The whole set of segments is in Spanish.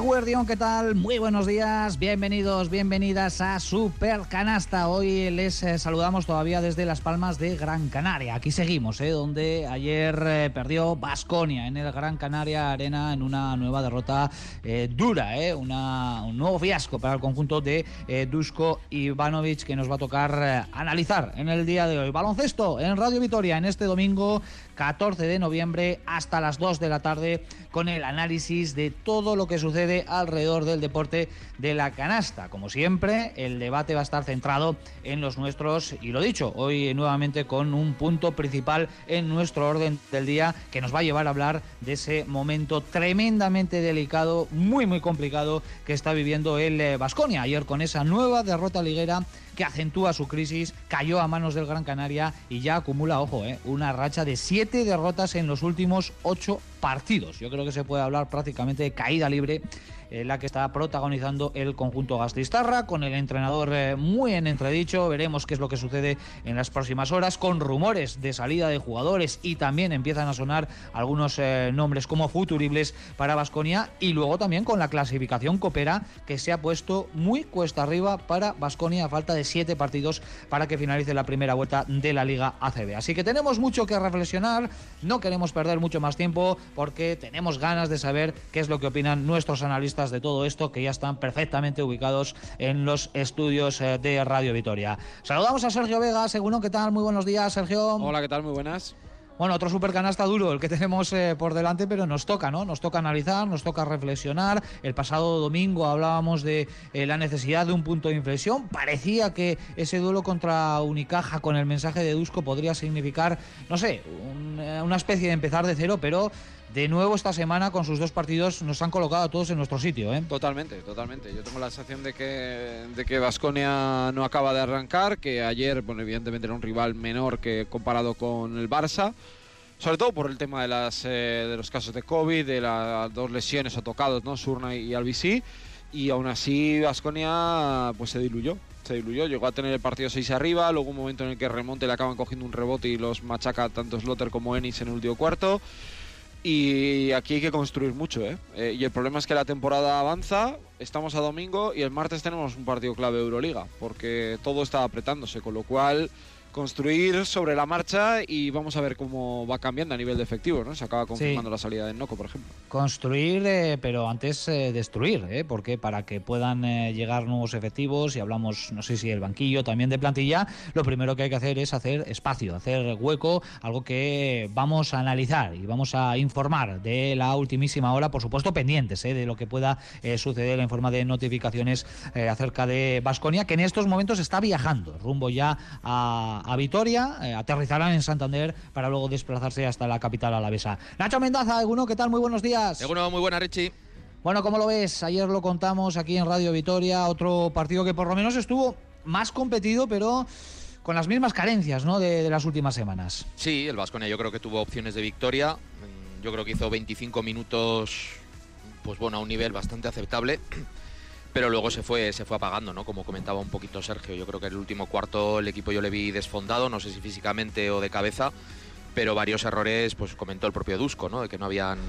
Guardión, ¿qué tal? Muy buenos días, bienvenidos, bienvenidas a Super Canasta. Hoy les eh, saludamos todavía desde Las Palmas de Gran Canaria. Aquí seguimos, eh, donde ayer eh, perdió Basconia en el Gran Canaria Arena en una nueva derrota eh, dura, una, un nuevo fiasco para el conjunto de Dusko Ivanovic que nos va a tocar analizar en el día de hoy. Baloncesto en Radio Vitoria en este domingo 14 de noviembre hasta las 2 de la tarde con el análisis de todo lo que sucede alrededor del deporte de la canasta. Como siempre, el debate va a estar centrado en los nuestros y lo dicho, hoy nuevamente con un punto principal en nuestro orden del día que nos va a llevar a hablar de ese momento tremendamente delicado, muy muy complicado que está viviendo el Vasconia ayer con esa nueva derrota liguera que acentúa su crisis, cayó a manos del Gran Canaria y ya acumula, ojo, eh, una racha de siete derrotas en los últimos ocho partidos. Yo creo que se puede hablar prácticamente de caída libre eh, la que está protagonizando el conjunto Gastistarra, con el entrenador eh, muy en entredicho. Veremos qué es lo que sucede en las próximas horas, con rumores de salida de jugadores y también empiezan a sonar algunos eh, nombres como futuribles para Basconia y luego también con la clasificación coopera que se ha puesto muy cuesta arriba para Basconia a falta de siete partidos para que finalice la primera vuelta de la Liga ACB. Así que tenemos mucho que reflexionar, no queremos perder mucho más tiempo porque tenemos ganas de saber qué es lo que opinan nuestros analistas de todo esto que ya están perfectamente ubicados en los estudios eh, de Radio Vitoria. Saludamos a Sergio Vega, según ¿qué tal? Muy buenos días, Sergio. Hola, ¿qué tal? Muy buenas. Bueno, otro supercanasta duro el que tenemos eh, por delante, pero nos toca, ¿no? Nos toca analizar, nos toca reflexionar. El pasado domingo hablábamos de eh, la necesidad de un punto de inflexión. Parecía que ese duelo contra Unicaja con el mensaje de Dusko podría significar, no sé, un, una especie de empezar de cero, pero de nuevo esta semana con sus dos partidos nos han colocado a todos en nuestro sitio. ¿eh? Totalmente, totalmente. Yo tengo la sensación de que de que Vasconia no acaba de arrancar, que ayer, bueno, evidentemente era un rival menor que comparado con el Barça. Sobre todo por el tema de, las, eh, de los casos de COVID, de las dos lesiones o tocados, ¿no? Surna y Albisí. Y aún así Vasconia pues se diluyó. Se diluyó, llegó a tener el partido 6 arriba, luego un momento en el que remonte le acaban cogiendo un rebote y los machaca tanto Slotter como Ennis en el último cuarto. Y aquí hay que construir mucho, ¿eh? ¿eh? Y el problema es que la temporada avanza, estamos a domingo y el martes tenemos un partido clave Euroliga, porque todo está apretándose, con lo cual construir sobre la marcha y vamos a ver cómo va cambiando a nivel de efectivos, ¿no? Se acaba confirmando sí. la salida de Noco, por ejemplo. Construir, eh, pero antes eh, destruir, ¿eh? Porque para que puedan eh, llegar nuevos efectivos, y hablamos, no sé si el banquillo, también de plantilla, lo primero que hay que hacer es hacer espacio, hacer hueco, algo que vamos a analizar y vamos a informar de la ultimísima hora, por supuesto pendientes de lo que pueda eh, suceder en forma de notificaciones acerca de Basconia, que en estos momentos está viajando rumbo ya a a Vitoria, eh, aterrizarán en Santander para luego desplazarse hasta la capital alavesa. Nacho Mendaza, Eguno, ¿qué tal? Muy buenos días. Eguno, muy buena, Richie. Bueno, ¿cómo lo ves? Ayer lo contamos aquí en Radio Vitoria, otro partido que por lo menos estuvo más competido, pero con las mismas carencias ¿no? de, de las últimas semanas. Sí, el Vasconia yo creo que tuvo opciones de victoria. Yo creo que hizo 25 minutos, pues bueno, a un nivel bastante aceptable pero luego se fue, se fue apagando, ¿no? Como comentaba un poquito Sergio, yo creo que el último cuarto el equipo yo le vi desfondado, no sé si físicamente o de cabeza, pero varios errores, pues comentó el propio Dusko, ¿no? De que no habían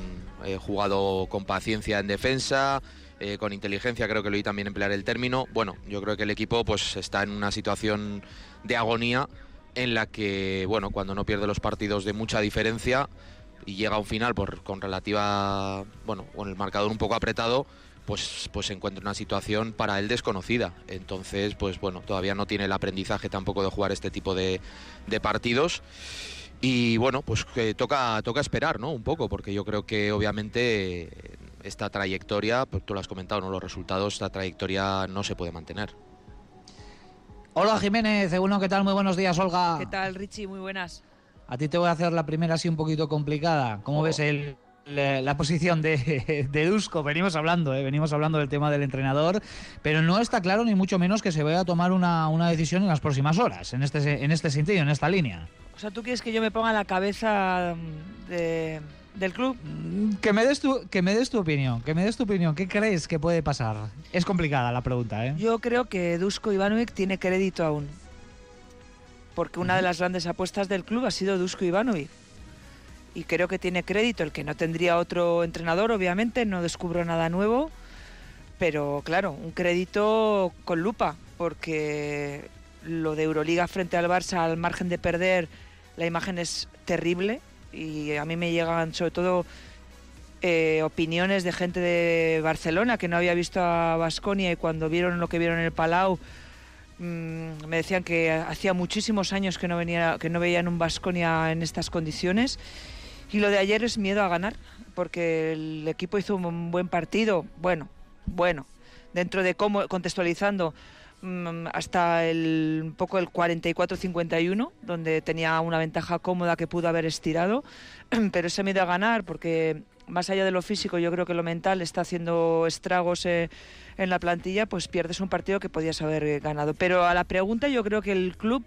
eh, jugado con paciencia en defensa, eh, con inteligencia, creo que lo oí también emplear el término. Bueno, yo creo que el equipo pues está en una situación de agonía en la que, bueno, cuando no pierde los partidos de mucha diferencia y llega a un final por, con relativa, bueno, con el marcador un poco apretado, pues, pues se encuentra en una situación para él desconocida. Entonces, pues bueno, todavía no tiene el aprendizaje tampoco de jugar este tipo de, de partidos. Y bueno, pues que toca, toca esperar, ¿no? Un poco, porque yo creo que obviamente esta trayectoria, pues tú lo has comentado, ¿no? Los resultados, esta trayectoria no se puede mantener. Hola Jiménez, uno, ¿qué tal? Muy buenos días, Olga. ¿Qué tal, Richie? Muy buenas. A ti te voy a hacer la primera así un poquito complicada. ¿Cómo oh. ves el, la, la, posición de, de Dusko. Venimos hablando, ¿eh? venimos hablando del tema del entrenador, pero no está claro ni mucho menos que se vaya a tomar una, una decisión en las próximas horas, en este, en este sentido, en esta línea. O sea, ¿tú quieres que yo me ponga la cabeza de, del club? Que me, des tu, que me des tu opinión, que me des tu opinión. ¿Qué crees que puede pasar? Es complicada la pregunta, ¿eh? Yo creo que Dusko Ivanovic tiene crédito aún. Porque una de las grandes apuestas del club ha sido Dusko Ivanovic y creo que tiene crédito. El que no tendría otro entrenador, obviamente, no descubro nada nuevo, pero claro, un crédito con lupa, porque lo de Euroliga frente al Barça al margen de perder, la imagen es terrible y a mí me llegan sobre todo eh, opiniones de gente de Barcelona que no había visto a Basconia y cuando vieron lo que vieron en el Palau mm, me decían que hacía muchísimos años que no venía que no veían un Basconia en estas condiciones y lo de ayer es miedo a ganar porque el equipo hizo un buen partido bueno bueno dentro de cómo contextualizando mm, hasta el un poco el 44-51 donde tenía una ventaja cómoda que pudo haber estirado pero ese miedo a ganar porque más allá de lo físico, yo creo que lo mental está haciendo estragos eh, en la plantilla, pues pierdes un partido que podías haber ganado. Pero a la pregunta yo creo que el club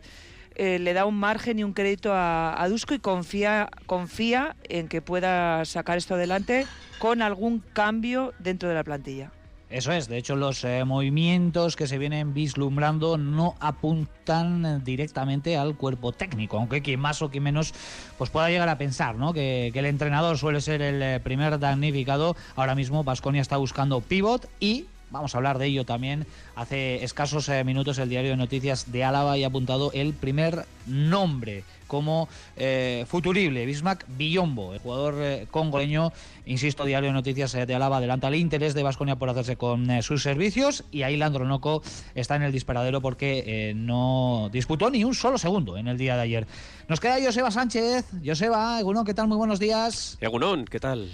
eh, le da un margen y un crédito a, a, Dusko y confía, confía en que pueda sacar esto adelante con algún cambio dentro de la plantilla. Eso es, de hecho los eh, movimientos que se vienen vislumbrando no apuntan directamente al cuerpo técnico, aunque quien más o quien menos pues pueda llegar a pensar ¿no? que, el entrenador suele ser el eh, primer damnificado. Ahora mismo Vasconia está buscando pivot y Vamos a hablar de ello también. Hace escasos eh, minutos el diario de noticias de Álava ha apuntado el primer nombre como eh, futurible, Bismack Villombo, el jugador eh, congoleño, insisto, diario de noticias eh, de Álava adelanta el interés de Vasconia por hacerse con eh, sus servicios y ahí Landronoco está en el disparadero porque no disputó ni un solo segundo en el día de ayer. Nos queda Joseba Sánchez. Joseba, Egunon, ¿qué tal? Muy buenos días. Egunon, ¿qué tal?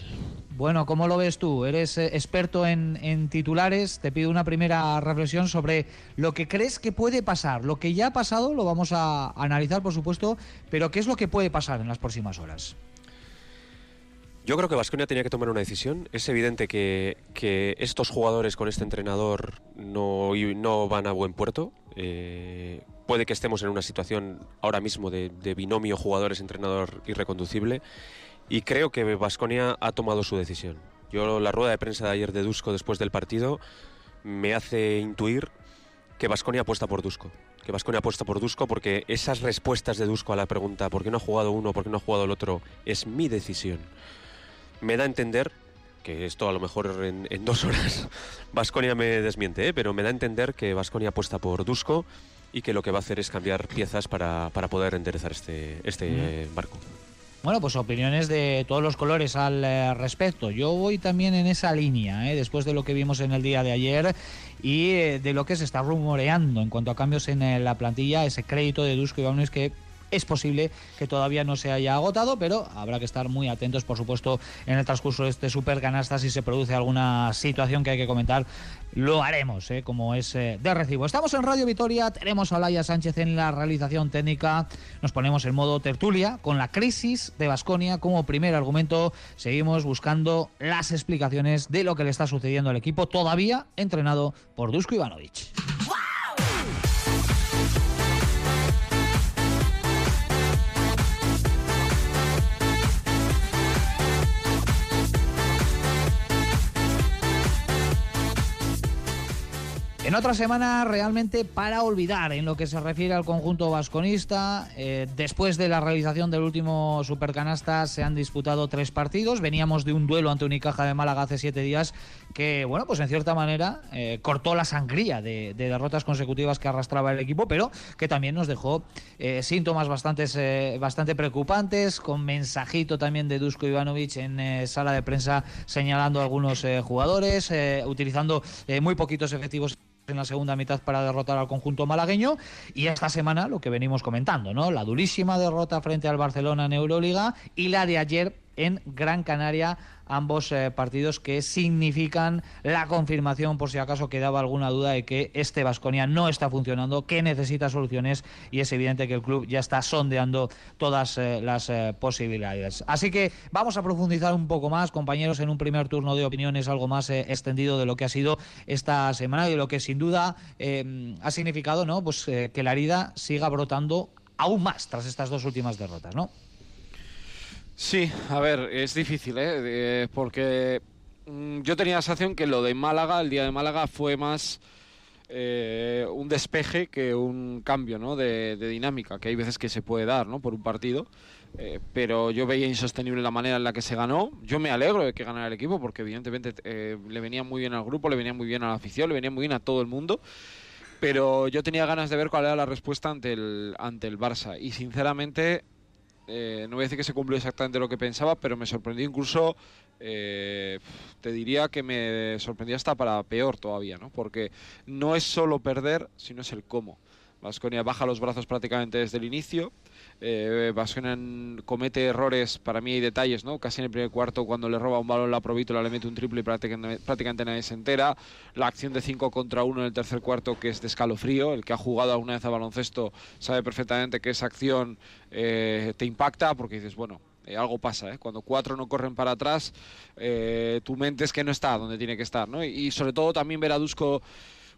Bueno, ¿cómo lo ves tú? Eres eh, experto en, en, titulares. Te pido una primera reflexión sobre lo que crees que puede pasar. Lo que ya ha pasado lo vamos a analizar, por supuesto, pero ¿qué es lo que puede pasar en las próximas horas? Yo creo que Vasconia tenía que tomar una decisión. Es evidente que, que estos jugadores con este entrenador no, no van a buen puerto. Eh, puede que estemos en una situación ahora mismo de, de binomio jugadores-entrenador irreconducible. Y creo que Vasconia ha tomado su decisión. Yo la rueda de prensa de ayer de Dusko después del partido me hace intuir que Vasconia apuesta por Dusko. Que Vasconia apuesta por Dusko porque esas respuestas de Dusko a la pregunta ¿por qué no ha jugado uno, por qué no ha jugado el otro? es mi decisión. Me da a entender que esto a lo mejor en, en dos horas Vasconia me desmiente, ¿eh? pero me da a entender que Vasconia apuesta por Dusko y que lo que va a hacer es cambiar piezas para, para poder enderezar este, este mm. barco. Bueno, pues opiniones de todos los colores al eh, respecto. Yo voy también en esa línea, ¿eh? después de lo que vimos en el día de ayer y eh, de lo que se está rumoreando en cuanto a cambios en eh, la plantilla, ese crédito de Dusko Ivanovic que es posible que todavía no se haya agotado, pero habrá que estar muy atentos, por supuesto, en el transcurso de este Super Canasta. Si se produce alguna situación que hay que comentar, lo haremos, ¿eh? como es eh, de recibo. Estamos en Radio Vitoria, tenemos a Laia Sánchez en la realización técnica, nos ponemos en modo tertulia con la crisis de Basconia como primer argumento. Seguimos buscando las explicaciones de lo que le está sucediendo al equipo, todavía entrenado por Dusko Ivanovic. En otra semana realmente para olvidar en lo que se refiere al conjunto vasconista. Eh, después de la realización del último Supercanasta se han disputado tres partidos. Veníamos de un duelo ante Unicaja de Málaga hace siete días que, bueno, pues en cierta manera eh, cortó la sangría de, de, derrotas consecutivas que arrastraba el equipo, pero que también nos dejó eh, síntomas bastantes, bastante preocupantes, con mensajito también de Dusko Ivanovic en sala de prensa señalando a algunos jugadores, utilizando muy poquitos efectivos en la segunda mitad para derrotar al conjunto malagueño y esta semana lo que venimos comentando, ¿no? La durísima derrota frente al Barcelona en Euroliga y la de ayer en Gran Canaria ambos eh, partidos que significan la confirmación, por si acaso quedaba alguna duda, de que este Vasconia no está funcionando, que necesita soluciones y es evidente que el club ya está sondeando todas eh, las eh, posibilidades. Así que vamos a profundizar un poco más, compañeros, en un primer turno de opiniones algo más extendido de lo que ha sido esta semana y lo que sin duda ha significado ¿no? pues, que la herida siga brotando aún más tras estas dos últimas derrotas, ¿no? Sí, a ver, es difícil, ¿eh? porque mmm, yo tenía la sensación que lo de Málaga, el día de Málaga, fue más eh, un despeje que un cambio ¿no? de, dinámica, que hay veces que se puede dar ¿no? por un partido. Eh, pero yo veía insostenible la manera en la que se ganó. Yo me alegro de que ganara el equipo porque evidentemente eh, le venía muy bien al grupo, le venía muy bien a la afición, le venía muy bien a todo el mundo. Pero yo tenía ganas de ver cuál era la respuesta ante el, ante el Barça. Y sinceramente, no voy a decir que se cumplió exactamente lo que pensaba, pero me sorprendió incluso eh, te diría que me sorprendió hasta para peor todavía, ¿no? Porque no es solo perder, sino es el cómo. Vasconia baja los brazos prácticamente desde el inicio. Eh, comete errores, para mí hay detalles, ¿no? Casi en el primer cuarto, cuando le roba un balón la Provítola, le mete un triple y prácticamente, nadie se entera. La acción de 5 contra 1 en el tercer cuarto, que es de escalofrío. El que ha jugado alguna vez a baloncesto sabe perfectamente que esa acción eh, te impacta porque dices, bueno, eh, algo pasa, ¿eh? Cuando cuatro no corren para atrás, eh, tu mente es que no está donde tiene que estar. Y, sobre todo también ver a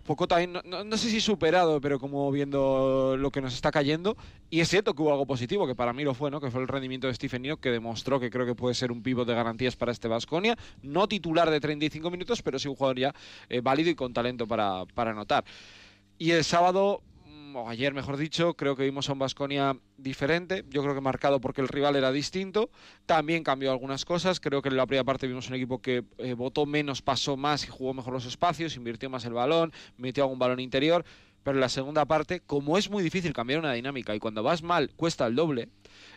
poco también, no, sé si superado, pero como viendo lo que nos está cayendo. Y es cierto que hubo algo positivo, que para mí lo fue, ¿no? Que fue el rendimiento de Stephen Nio, que demostró que creo que puede ser un pivot de garantías para este Vasconia. No titular de 35 minutos, pero sí un jugador ya eh, válido y con talento para, para anotar. Y el sábado o ayer mejor dicho, creo que vimos a un Vasconia diferente, yo creo que marcado porque el rival era distinto, también cambió algunas cosas, creo que en la primera parte vimos un equipo que eh, votó menos, pasó más y jugó mejor los espacios, invirtió más el balón, metió algún balón interior, pero en la segunda parte, como es muy difícil cambiar una dinámica y cuando vas mal cuesta el doble,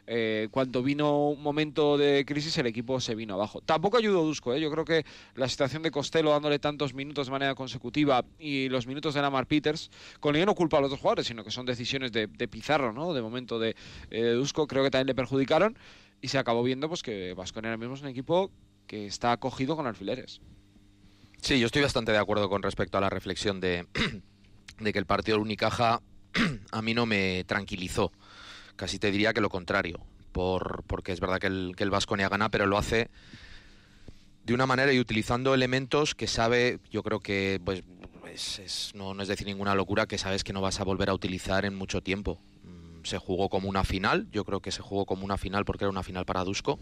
eh, cuando vino un momento de crisis el equipo se vino abajo. Tampoco ayudó Dusko, ¿eh? yo creo que la situación de Costello dándole tantos minutos de manera consecutiva y los minutos de Lamar Peters, con ello no culpa a los otros jugadores, sino que son decisiones de, Pizarro, ¿no? de momento de, eh, Dusko, creo que también le perjudicaron y se acabó viendo pues que Vasconia ahora mismo un equipo que está acogido con alfileres. Sí, yo estoy bastante de acuerdo con respecto a la reflexión de de que el partido del Unicaja a mí no me tranquilizó. Casi te diría que lo contrario, por, porque es verdad que el, que el Vasconia gana, pero lo hace de una manera y utilizando elementos que sabe, yo creo que pues, no, no, es decir ninguna locura, que sabes que no vas a volver a utilizar en mucho tiempo. Mm, se jugó como una final, yo creo que se jugó como una final porque era una final para Dusko.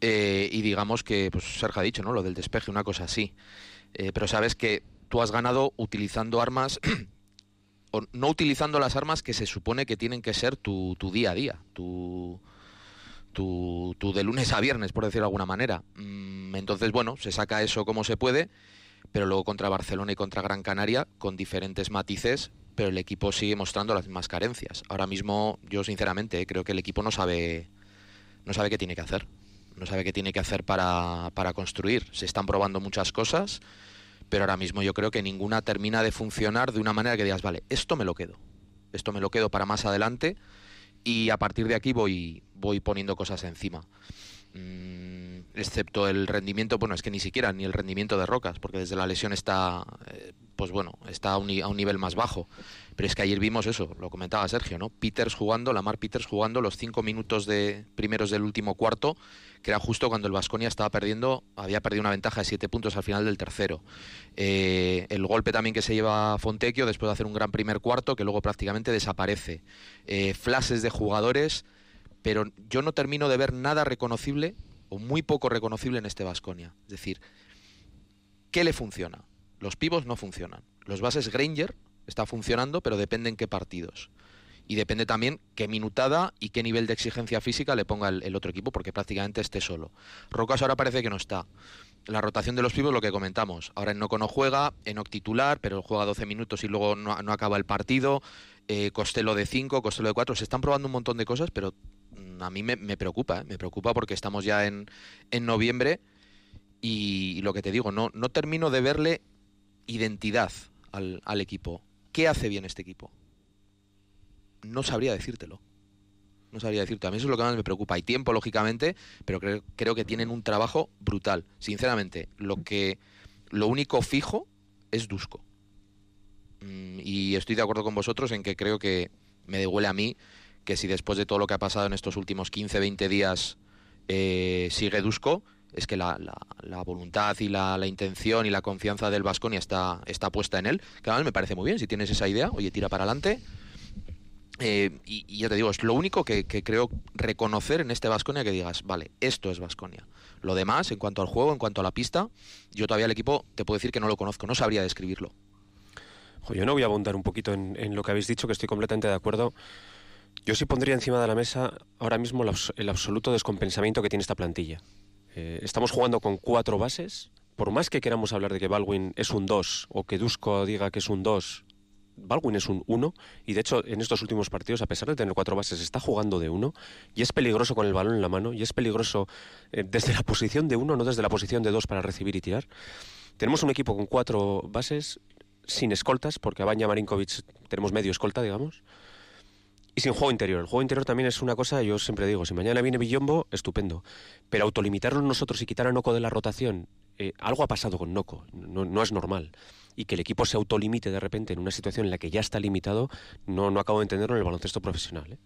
Eh, y digamos que, pues Sergio ha dicho, ¿no? Lo del despeje, una cosa así. Eh, pero sabes que tú has ganado utilizando armas o no utilizando las armas que se supone que tienen que ser tu, día a día, tu, tu, de lunes a viernes, por decirlo de alguna manera. Mm, entonces, bueno, se saca eso como se puede, pero luego contra Barcelona y contra Gran Canaria, con diferentes matices, pero el equipo sigue mostrando las mismas carencias. Ahora mismo, yo sinceramente creo que el equipo no sabe, no sabe qué tiene que hacer. No sabe qué tiene que hacer para, para construir. Se están probando muchas cosas pero ahora mismo yo creo que ninguna termina de funcionar de una manera que digas, vale, esto me lo quedo, esto me lo quedo para más adelante y a partir de aquí voy, voy poniendo cosas encima. Mm, excepto el rendimiento, bueno, es que ni siquiera ni el rendimiento de Rocas, porque desde la lesión está, eh, pues bueno, está a un, a un, nivel más bajo. Pero es que ayer vimos eso, lo comentaba Sergio, ¿no? Peters jugando, Lamar Peters jugando los cinco minutos de primeros del último cuarto que era justo cuando el Vasconia estaba perdiendo, había perdido una ventaja de siete puntos al final del tercero. Eh, el golpe también que se lleva Fontecchio después de hacer un gran primer cuarto, que luego prácticamente desaparece. Eh, flashes de jugadores, pero yo no termino de ver nada reconocible o muy poco reconocible en este Vasconia. Es decir, ¿qué le funciona? Los pivos no funcionan. Los bases Granger está funcionando, pero depende en qué partidos y depende también qué minutada y qué nivel de exigencia física le ponga el, otro equipo, porque prácticamente esté solo. Rocas ahora parece que no está. La rotación de los pibos, lo que comentamos. Ahora en Noco no juega, Enoc titular, pero juega 12 minutos y luego no, acaba el partido. Eh, Costello de 5, Costello de 4. Se están probando un montón de cosas, pero a mí me, preocupa, me preocupa porque estamos ya en, noviembre y, lo que te digo, no, no termino de verle identidad al, al equipo. ¿Qué hace bien este equipo? no sabría decírtelo. No sabría decirte. A mí eso es lo que más me preocupa. Hay tiempo, lógicamente, pero creo, creo que tienen un trabajo brutal. Sinceramente, lo que lo único fijo es Dusko. Mm, y estoy de acuerdo con vosotros en que creo que me devuelve a mí que si después de todo lo que ha pasado en estos últimos 15, 20 días eh, sigue Dusko, es que la, voluntad y la, intención y la confianza del Vasconia está, está puesta en él. Que además me parece muy bien, si tienes esa idea, oye, tira para adelante, eh, y, ya te digo, es lo único que, creo reconocer en este Vasconia que digas, vale, esto es Vasconia. Lo demás, en cuanto al juego, en cuanto a la pista, yo todavía el equipo te puedo decir que no lo conozco, no sabría describirlo. yo no voy a abundar un poquito en, lo que habéis dicho, que estoy completamente de acuerdo. Yo sí pondría encima de la mesa ahora mismo el absoluto descompensamiento que tiene esta plantilla. Eh, estamos jugando con cuatro bases. Por más que queramos hablar de que Baldwin es un 2 o que Dusko diga que es un 2, Baldwin es un 1 y de hecho en estos últimos partidos, a pesar de tener cuatro bases, está jugando de 1 y es peligroso con el balón en la mano y es peligroso eh, desde la posición de 1, no desde la posición de 2 para recibir y tirar. Tenemos un equipo con cuatro bases sin escoltas, porque a Baña Marinkovic tenemos medio escolta, digamos. Y sin juego interior. El juego interior también es una cosa, yo siempre digo, si mañana viene Villombo, estupendo. Pero autolimitarnos nosotros y quitar a Noco de la rotación, eh, algo ha pasado con Noco, no, es normal. Y que el equipo se autolimite de repente en una situación en la que ya está limitado, no, no acabo de entenderlo en el baloncesto profesional. ¿eh?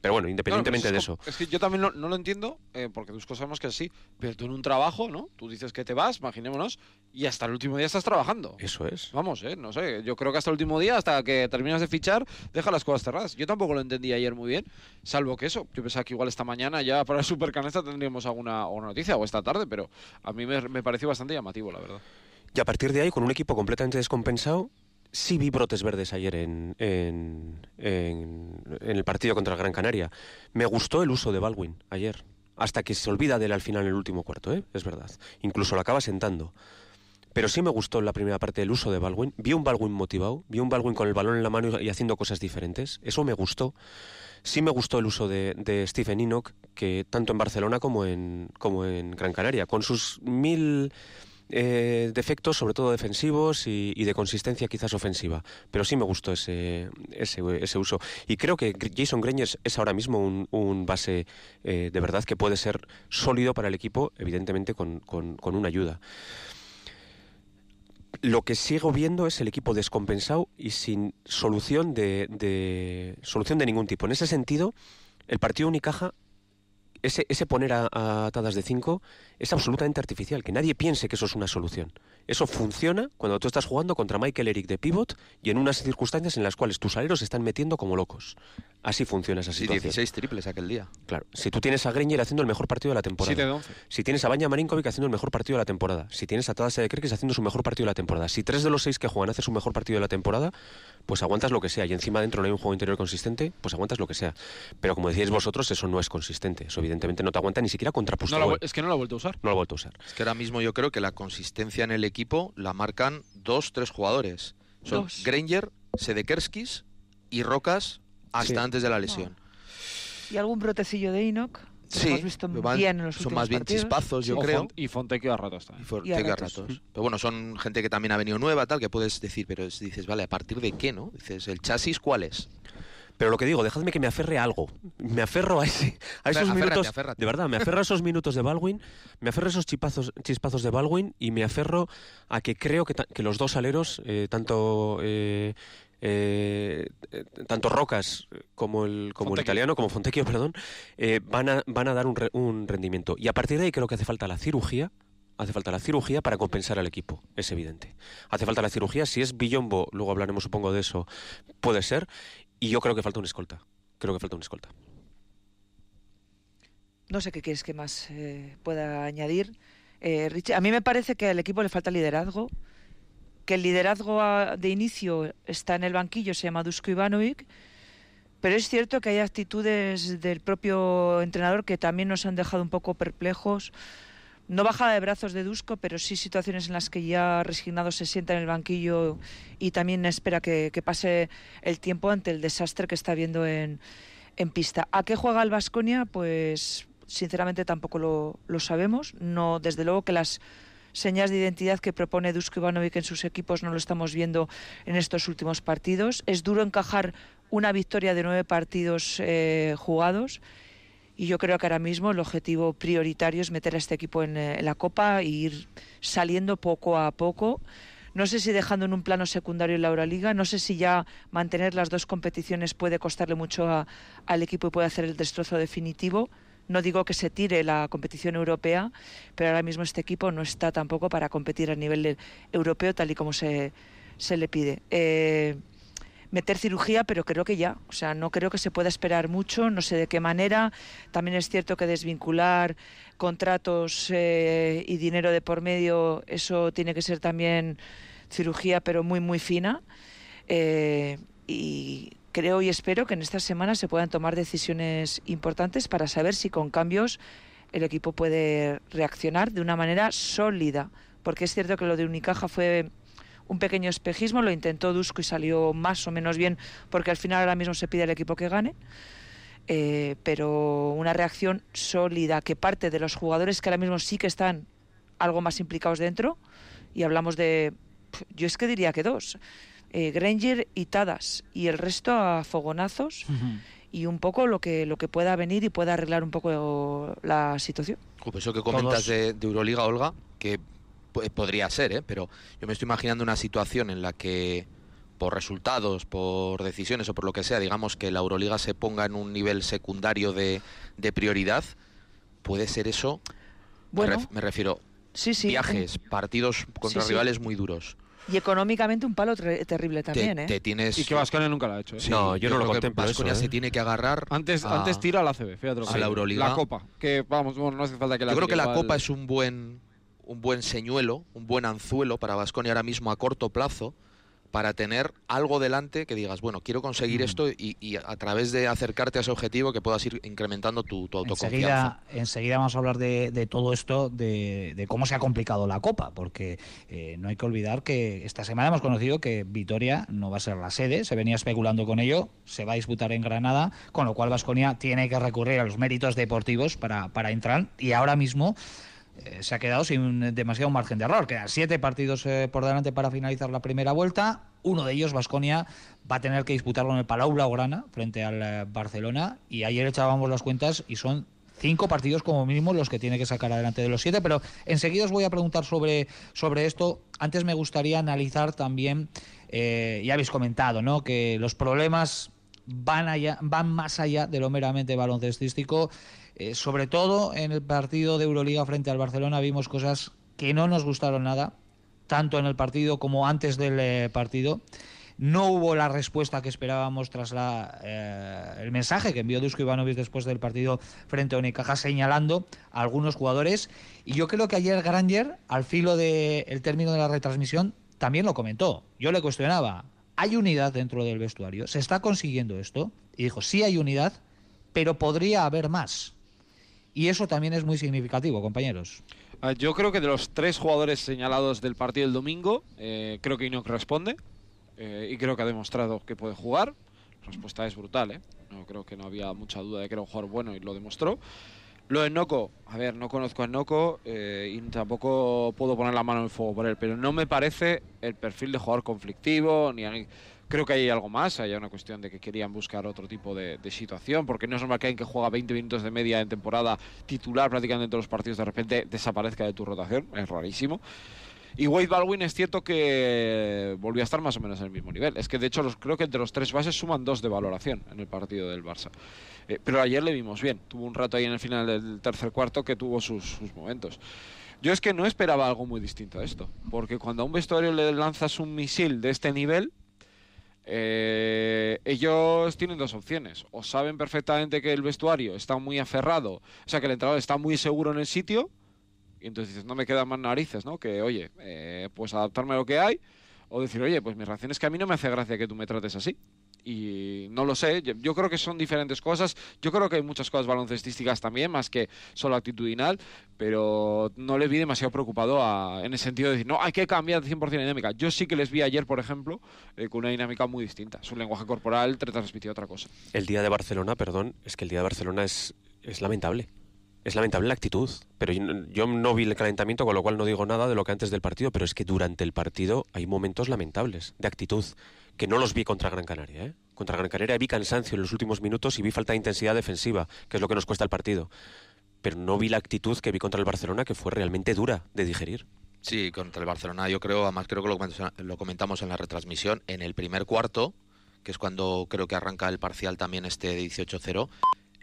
Pero bueno, independientemente de eso. Es que yo también no, lo entiendo, eh, porque tus sabemos que es así, pero tú en un trabajo, ¿no? Tú dices que te vas, imaginémonos, y hasta el último día estás trabajando. Eso es. Vamos, ¿eh? No sé, yo creo que hasta el último día, hasta que terminas de fichar, deja las cosas cerradas. Yo tampoco lo entendí ayer muy bien, salvo que eso. Yo pensaba que igual esta mañana ya para el Supercanesta tendríamos alguna, noticia, o esta tarde, pero a mí me, me pareció bastante llamativo, la verdad. Y a partir de ahí, con un equipo completamente descompensado, sí vi brotes verdes ayer en, en, el partido contra Gran Canaria. Me gustó el uso de Baldwin ayer, hasta que se olvida de él al final en el último cuarto, ¿eh? es verdad. Incluso lo acaba sentando. Pero sí me gustó en la primera parte el uso de Baldwin. Vi un Baldwin motivado, vi un Baldwin con el balón en la mano y haciendo cosas diferentes. Eso me gustó. Sí me gustó el uso de, de Stephen Enoch, que tanto en Barcelona como en, como en Gran Canaria, con sus mil eh, defectos, sobre todo defensivos y, de consistencia quizás ofensiva. Pero sí me gustó ese, ese, uso. Y creo que Jason Greiner es ahora mismo un, base eh, de verdad que puede ser sólido para el equipo, evidentemente con, una ayuda. Lo que sigo viendo es el equipo descompensado y sin solución de, de solución de ningún tipo. En ese sentido, el partido Unicaja ese, ese poner a, atadas de 5 es absolutamente artificial, que nadie piense que eso es una solución. Eso funciona cuando tú estás jugando contra Michael Eric de pivot y en unas circunstancias en las cuales tus aleros se están metiendo como locos. Así funciona esa situación. 16 triples aquel día. Claro. Si tú tienes a Greñer haciendo el mejor partido de la temporada. Si tienes a Baña Marinkovic haciendo el mejor partido de la temporada. Si tienes a Tadase de Krikis haciendo su mejor partido de la temporada. Si tres de los seis que juegan hacen su mejor partido de la temporada, pues aguantas lo que sea. Y encima dentro no hay un juego interior consistente, pues aguantas lo que sea. Pero como decíais vosotros, eso no es consistente. Eso evidentemente no te aguanta ni siquiera contra no Es que no lo ha vuelto a usar. No lo ha vuelto a usar. Es que ahora mismo yo creo que la consistencia en el equipo la marcan dos, tres jugadores. Son Granger, Sedekerskis y Rocas hasta antes de la lesión. ¿Y algún brotecillo de Enoch? Sí, hemos visto bien en los son más bien chispazos, yo creo. y Fontecchio a ratos también. Y, a ratos. Pero bueno, son gente que también ha venido nueva, tal, que puedes decir, pero dices, vale, ¿a partir de qué, no? Dices, ¿el chasis cuál es? Pero lo que digo, dejadme que me aferre a algo. Me aferro a, ese, a esos minutos. De verdad, me aferro a esos minutos de Baldwin, me aferro a esos chispazos, chispazos de Baldwin y me aferro a que creo que, que los dos aleros, eh, tanto eh, eh, tanto Rocas como el, como el italiano, como Fontecchio, perdón, eh, van, a, van a dar un, un, rendimiento. Y a partir de ahí creo que hace falta la cirugía. Hace falta la cirugía para compensar al equipo, es evidente. Hace falta la cirugía, si es Billombo, luego hablaremos supongo de eso, puede ser. Y yo creo que falta un escolta. Creo que falta un escolta. No sé qué quieres que más eh, pueda añadir. a mí me parece que al equipo le falta liderazgo que el liderazgo de inicio está en el banquillo, se llama Dusko Ivanovic, pero es cierto que hay actitudes del propio entrenador que también nos han dejado un poco perplejos. No bajada de brazos de Dusko, pero sí situaciones en las que ya resignado se sienta en el banquillo y también espera que, pase el tiempo ante el desastre que está viendo en, pista. ¿A qué juega el Vasconia? Pues sinceramente tampoco lo, lo sabemos. No, desde luego que las señas de identidad que propone Dusko Ivanovic en sus equipos no lo estamos viendo en estos últimos partidos. Es duro encajar una victoria de nueve partidos eh, jugados y yo creo que ahora mismo el objetivo prioritario es meter a este equipo en, eh, la Copa e ir saliendo poco a poco. No sé si dejando en un plano secundario en la Euroliga, no sé si ya mantener las dos competiciones puede costarle mucho al equipo y puede hacer el destrozo definitivo no digo que se tire la competición europea, pero ahora mismo este equipo no está tampoco para competir a nivel europeo tal y como se, se le pide. Eh, meter cirugía, pero creo que ya. O sea, no creo que se pueda esperar mucho, no sé de qué manera. También es cierto que desvincular contratos eh, y dinero de por medio, eso tiene que ser también cirugía, pero muy, muy fina. Eh, y creo y espero que en estas semanas se puedan tomar decisiones importantes para saber si con cambios el equipo puede reaccionar de una manera sólida. Porque es cierto que lo de Unicaja fue un pequeño espejismo, lo intentó Dusko y salió más o menos bien, porque al final ahora mismo se pide al equipo que gane. Eh, pero una reacción sólida que parte de los jugadores que ahora mismo sí que están algo más implicados dentro, y hablamos de, yo es que diría que dos, eh, Granger y Tadas, y el resto a fogonazos. Y un poco lo que lo que pueda venir y pueda arreglar un poco la situación. Pues eso que comentas de, de Euroliga, Olga, que podría ser, ¿eh? pero yo me estoy imaginando una situación en la que por resultados, por decisiones o por lo que sea, digamos que la Euroliga se ponga en un nivel secundario de, prioridad, puede ser eso. Bueno, me, refiero sí, sí, viajes, partidos contra rivales muy duros. Y económicamente un palo terrible también, ¿eh? Te tienes... Y que Vasconia nunca lo ha hecho. ¿eh? no, yo, no lo contemplo Vasconia se ¿eh? tiene que agarrar Antes, antes tira a la CB, fíjate. A la Euroliga. La Copa, que vamos, bueno, no hace falta que la Yo creo que la Copa es un buen un buen señuelo, un buen anzuelo para Vasconia ahora mismo a corto plazo para tener algo delante que digas, bueno, quiero conseguir esto y, a través de acercarte a ese objetivo que puedas ir incrementando tu, autoconfianza. Enseguida, enseguida, vamos a hablar de, todo esto, de, cómo se ha complicado la Copa, porque eh, no hay que olvidar que esta semana hemos conocido que Vitoria no va a ser la sede, se venía especulando con ello, se va a disputar en Granada, con lo cual Vasconia tiene que recurrir a los méritos deportivos para, para entrar. Y ahora mismo eh, se ha quedado sin demasiado margen de error. Quedan siete partidos eh, por delante para finalizar la primera vuelta. Uno de ellos, Vasconia, va a tener que disputarlo en el Palau Blaugrana frente al eh, Barcelona. Y ayer echábamos las cuentas y son cinco partidos como mínimo los que tiene que sacar adelante de los siete. Pero enseguida os voy a preguntar sobre, sobre esto. Antes me gustaría analizar también, ya habéis comentado, ¿no? que los problemas van, allá, van más allá de lo meramente baloncestístico eh, sobre todo en el partido de Euroliga frente al Barcelona vimos cosas que no nos gustaron nada, tanto en el partido como antes del eh, partido. No hubo la respuesta que esperábamos tras la, eh, el mensaje que envió Dusko Ivanovic después del partido frente a Unicaja señalando a algunos jugadores. Y yo creo que ayer Granger, al filo del término de la retransmisión, también lo comentó. Yo le cuestionaba, ¿hay unidad dentro del vestuario? ¿Se está consiguiendo esto? Y dijo, sí hay unidad, pero podría haber más. Y eso también es muy significativo, compañeros. Ah, yo creo que de los tres jugadores señalados del partido del domingo, eh, creo que Inoc responde eh, y creo que ha demostrado que puede jugar. La respuesta es brutal, ¿eh? No creo que no había mucha duda de que era un jugador bueno y lo demostró. Lo de Noco, a ver, no conozco a Noco eh, y tampoco puedo poner la mano en el fuego por él, pero no me parece el perfil de jugador conflictivo ni Creo que hay algo más, hay una cuestión de que querían buscar otro tipo de, situación, porque no es normal que alguien que juega 20 minutos de media en temporada titular prácticamente en todos los partidos de repente desaparezca de tu rotación, es rarísimo. Y Wade Baldwin es cierto que volvió a estar más o menos en el mismo nivel. Es que de hecho los, creo que entre los tres bases suman dos de valoración en el partido del Barça. Eh, pero ayer le vimos bien. Tuvo un rato ahí en el final del tercer cuarto que tuvo sus, sus momentos. Yo es que no esperaba algo muy distinto a esto. Porque cuando a un vestuario le lanzas un misil de este nivel, eh, ellos tienen dos opciones. O saben perfectamente que el vestuario está muy aferrado, o sea, que el entrenador está muy seguro en el sitio, y entonces dices, no me quedan más narices, ¿no? Que, oye, eh, pues adaptarme a lo que hay, o decir, oye, pues mi reacción es que a mí no me hace gracia que tú me trates así y no lo sé, yo creo que son diferentes cosas, yo creo que hay muchas cosas baloncestísticas también, más que solo actitudinal, pero no le vi demasiado preocupado en el sentido de decir, no, hay que cambiar de 100% dinámica. Yo sí que les vi ayer, por ejemplo, eh, con una dinámica muy distinta. Su lenguaje corporal te transmitió otra cosa. El día de Barcelona, perdón, es que el día de Barcelona es, es lamentable. Es lamentable la actitud, pero yo, no vi el calentamiento, con lo cual no digo nada de lo que antes del partido, pero es que durante el partido hay momentos lamentables de actitud que no los vi contra Gran Canaria. ¿eh? Contra Gran Canaria vi cansancio en los últimos minutos y vi falta de intensidad defensiva, que es lo que nos cuesta el partido. Pero no vi la actitud que vi contra el Barcelona, que fue realmente dura de digerir. Sí, contra el Barcelona yo creo, además creo que lo comentamos en la retransmisión, en el primer cuarto, que es cuando creo que arranca el parcial también este 18-0,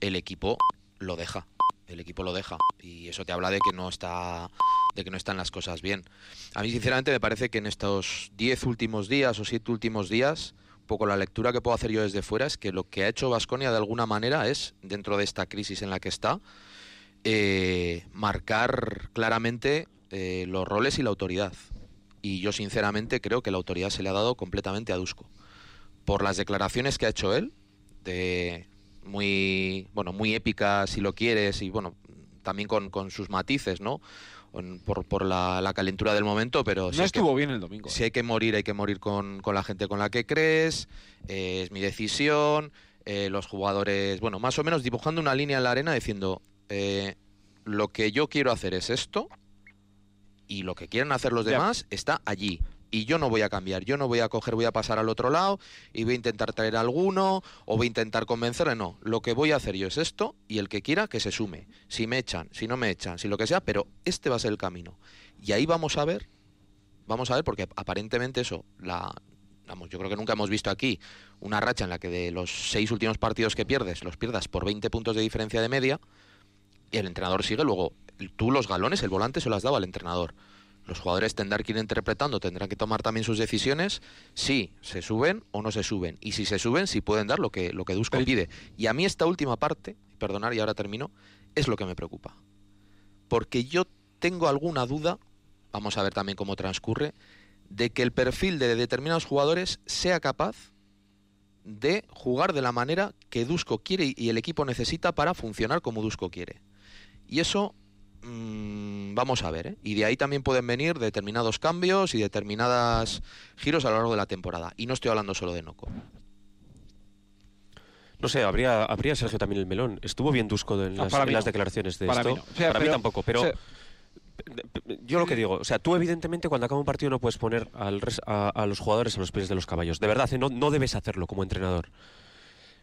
el equipo lo deja el equipo lo deja y eso te habla de que no está de que no están las cosas bien. A mí sinceramente me parece que en estos 10 últimos días o 7 últimos días, un poco la lectura que puedo hacer yo desde fuera es que lo que ha hecho Vasconia de alguna manera es dentro de esta crisis en la que está eh, marcar claramente eh, los roles y la autoridad. y yo sinceramente creo que la autoridad se le ha dado completamente a Dusko. Por las declaraciones que ha hecho él, de muy, bueno, muy épicas si lo quieres, y bueno, también con, con sus matices, ¿no? Por, por la, la calentura del momento, pero si No que- estuvo bien el domingo. si ¿eh? hay que morir, hay que morir con, con la gente con la que crees, eh, es mi decisión, eh, los jugadores, bueno, más o menos dibujando una línea en la arena diciendo, eh, lo que yo quiero hacer es esto y lo que quieren hacer los Ya. demás está allí. Y yo no voy a cambiar, yo no voy a coger, voy a pasar al otro lado y voy a intentar traer a alguno o voy a intentar convencerle, no. Lo que voy a hacer yo es esto y el que quiera que se sume. Si me echan, si no me echan, si lo que sea, pero este va a ser el camino. Y ahí vamos a ver vamos a ver, porque aparentemente eso, la, vamos, yo creo que nunca hemos visto aquí una racha en la que de los seis últimos partidos que pierdes, los pierdas por 20 puntos de diferencia de media, y el entrenador sigue luego, tú los galones, el volante se lo has dado al entrenador. Los jugadores tendrán que ir interpretando, tendrán que tomar también sus decisiones, si se suben o no se suben. Y si se suben, si pueden dar lo que, lo que Dusko pide. Y a mí esta última parte, perdonar y ahora termino, es lo que me preocupa. Porque yo tengo alguna duda, vamos a ver también cómo transcurre, de que el perfil de determinados jugadores sea capaz de jugar de la manera que Dusko quiere y el equipo necesita para funcionar como Dusko quiere. Y eso mm, vamos a ver, ¿eh? Y de ahí también pueden venir determinados cambios y determinados giros a lo largo de la temporada. Y no estoy hablando solo de Noco. No sé, habría, habría Sergio también el melón. Estuvo bien Dusko en Ah, las, para en mí las no. declaraciones de Para esto. mí no. O sea, para mí tampoco, pero o sea, yo lo que digo, o sea, tú evidentemente cuando acaba un partido no puedes poner al res- a, a los jugadores a los pies de los caballos. De verdad, ¿eh? no, no debes hacerlo como entrenador.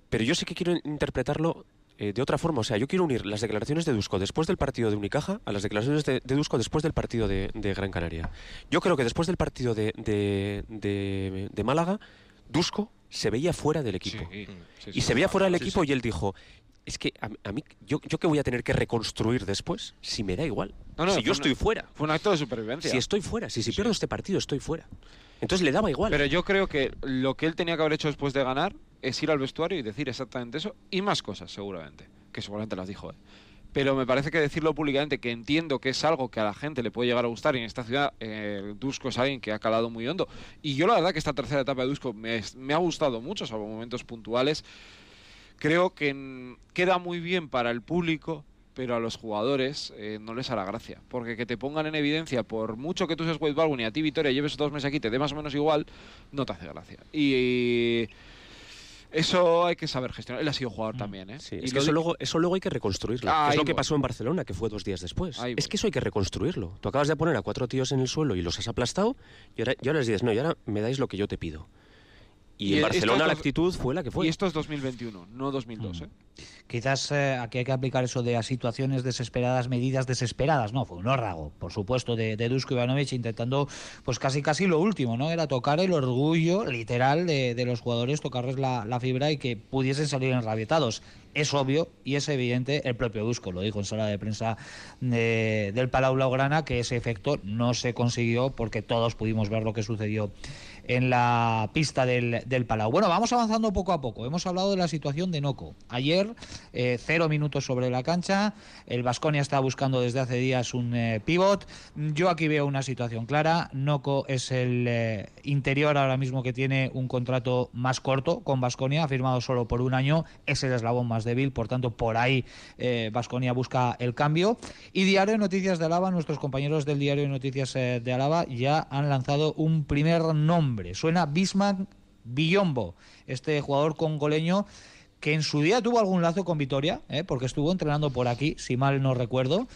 Pero yo sí que quiero interpretarlo eh, de otra forma. O sea, yo quiero unir las declaraciones de Dusko después del partido de Unicaja a las declaraciones de, de Dusko después del partido de, de Gran Canaria. Yo creo que después del partido de, de- Málaga, Dusko se veía fuera del equipo. sí, sí, Y se veía fuera del equipo y él dijo, es que a, a mí, yo, yo que voy a tener que reconstruir después, si me da igual. No, no, si yo una- estoy fuera. Fue un acto de supervivencia. Si estoy fuera, si, si pierdo este partido, estoy fuera. Entonces le daba igual. Pero yo creo que lo que él tenía que haber hecho después de ganar es ir al vestuario y decir exactamente eso y más cosas, seguramente. Que seguramente las dijo él. Pero me parece que decirlo públicamente, que entiendo que es algo que a la gente le puede llegar a gustar y en esta ciudad eh, Dusko es alguien que ha calado muy hondo. Y yo la verdad que esta tercera etapa de Dusko me, ha gustado mucho, salvo momentos puntuales. Creo que queda muy bien para el público, pero a los jugadores eh, no les hará gracia. Porque que te pongan en evidencia, por mucho que tú seas Wade Baldwin y a ti Vitoria lleves dos meses aquí, te dé más o menos igual, no te hace gracia. Y eso hay que saber gestionar. Él ha sido jugador también, ¿eh? Sí, Y es que eso luego, eso luego hay que reconstruirlo. Ah, es lo que pasó en Barcelona, que fue dos días después. Ahí Es voy. que eso hay que reconstruirlo. Tú acabas de poner a cuatro tíos en el suelo y los has aplastado y ahora, y ahora les dices, no, y ahora me dais lo que yo te pido. Y, Y en esto Barcelona es la actitud fue la que fue. Y esto es 2021, no 2002, Mm. ¿eh? Quizás eh, aquí hay que aplicar eso de a situaciones desesperadas, medidas desesperadas. No, fue un órdago, por supuesto, de, de Dusko Ivanovic intentando, pues casi casi lo último, ¿no? Era tocar el orgullo literal de, de los jugadores, tocarles la, la fibra y que pudiesen salir enrabietados. Es obvio y es evidente, el propio Dusko lo dijo en sala de prensa de- del Palau Blaugrana, que ese efecto no se consiguió porque todos pudimos ver lo que sucedió en la pista del, del Palau. Bueno, vamos avanzando poco a poco. Hemos hablado de la situación de Noco. Ayer, eh, cero minutos sobre la cancha. El Vasconia está buscando desde hace días un eh, pivot. Yo aquí veo una situación clara. Noco es el eh, interior ahora mismo que tiene un contrato más corto con Vasconia, firmado solo por un año. Es el eslabón más débil, por tanto, por ahí Vasconia busca el cambio. Y Diario de Noticias de Alaba, nuestros compañeros del Diario de Noticias eh, de Alaba ya han lanzado un primer nombre. Suena Bismarck Villombo, este jugador congoleño que en su día tuvo algún lazo con Vitoria, ¿eh? porque estuvo entrenando por aquí, si mal no recuerdo,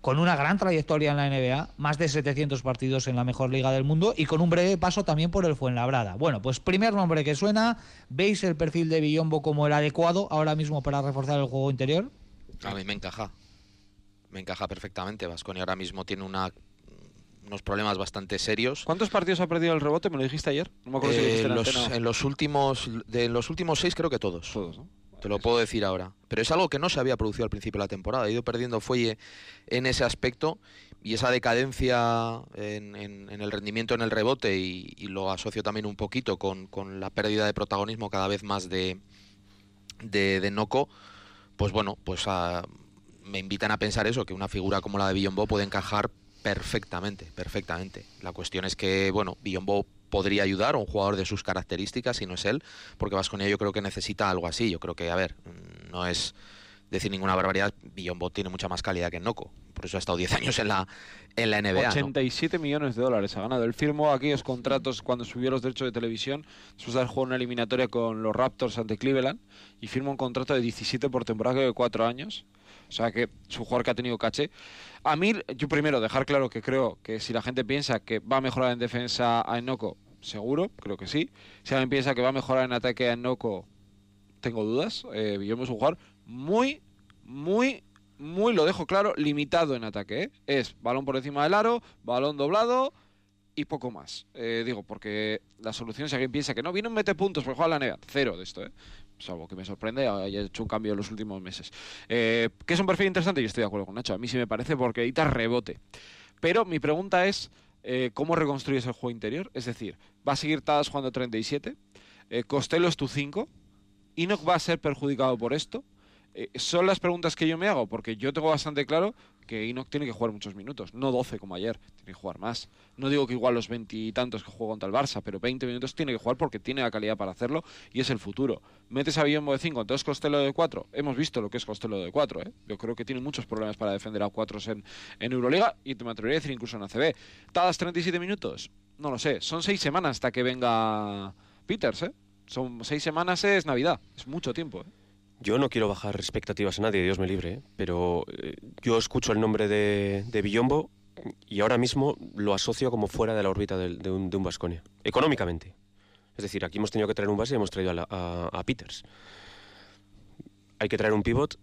con una gran trayectoria en la NBA, más de 700 partidos en la mejor liga del mundo y con un breve paso también por el Fuenlabrada. Bueno, pues primer nombre que suena, ¿veis el perfil de Villombo como el adecuado ahora mismo para reforzar el juego interior? A mí me encaja. Me encaja perfectamente. Vasconia ahora mismo tiene una, unos problemas bastante serios. ¿Cuántos partidos ha perdido el rebote? ¿Me lo dijiste ayer? No me acuerdo si lo Eh, dijiste en los- antena. en los últimos de los últimos seis creo que todos. Todos, ¿no? Te lo puedo decir ahora. Pero es algo que no se había producido al principio de la temporada. Ha ido perdiendo fuelle en ese aspecto y esa decadencia en, en- en el rendimiento en el rebote y, y lo asocio también un poquito con, con la pérdida de protagonismo cada vez más de, de, de Noco, pues bueno, pues ah, me invitan a pensar eso, que una figura como la de Billombo puede encajar perfectamente, perfectamente. La cuestión es que, bueno, Biombo podría ayudar a un jugador de sus características y no es él, porque Vasconia yo creo que necesita algo así. Yo creo que, a ver, mm, no es decir ninguna barbaridad, Biombo tiene mucha más calidad que Noco. Por eso ha estado 10 años en la, en la NBA. ¿no? 87 millones de dólares ha ganado. Él firmó aquellos contratos cuando subió los derechos de televisión, después de jugado una eliminatoria con los Raptors ante Cleveland, y firma un contrato de 17 por temporada de 4 años. O sea que es un jugador que ha tenido caché. A mí, yo primero, dejar claro que creo que si la gente piensa que va a mejorar en defensa a Enoco, seguro, creo que sí. Si alguien piensa que va a mejorar en ataque a Enoco, tengo dudas. Eh, es un jugador muy, muy, muy, lo dejo claro, limitado en ataque. ¿eh? Es balón por encima del aro, balón doblado y poco más. Eh, digo, porque la solución, si alguien piensa que no, viene un mete puntos porque juega la NBA, cero de esto, ¿eh? Salvo que me sorprende, haya hecho un cambio en los últimos meses. Eh, ¿Que es un perfil interesante? Yo estoy de acuerdo con Nacho, a mí sí me parece porque edita rebote. Pero mi pregunta es, eh, ¿cómo reconstruyes el juego interior? Es decir, ¿va a seguir Tadas jugando 37? Eh, ¿Costello es tu 5? ¿Enoch va a ser perjudicado por esto? Eh, son las preguntas que yo me hago, porque yo tengo bastante claro que Enoch tiene que jugar muchos minutos, no 12 como ayer, tiene que jugar más. No digo que igual los veintitantos que juega contra el Barça, pero 20 minutos tiene que jugar porque tiene la calidad para hacerlo y es el futuro. Metes a Biombo de 5, entonces Costello de 4. Hemos visto lo que es Costello de 4, ¿eh? Yo creo que tiene muchos problemas para defender a 4 en, en Euroliga y te me atrevería a decir incluso en ACB. ¿Tadas 37 minutos? No lo sé, son 6 semanas hasta que venga Peters, ¿eh? Son 6 semanas, es Navidad, es mucho tiempo, ¿eh? Yo no quiero bajar expectativas a nadie, Dios me libre, ¿eh? pero eh, yo escucho el nombre de, de Villombo y ahora mismo lo asocio como fuera de la órbita de, un, de un Vasconia, económicamente. Es decir, aquí hemos tenido que traer un base y hemos traído a, a- Peters. Hay que traer un pivot,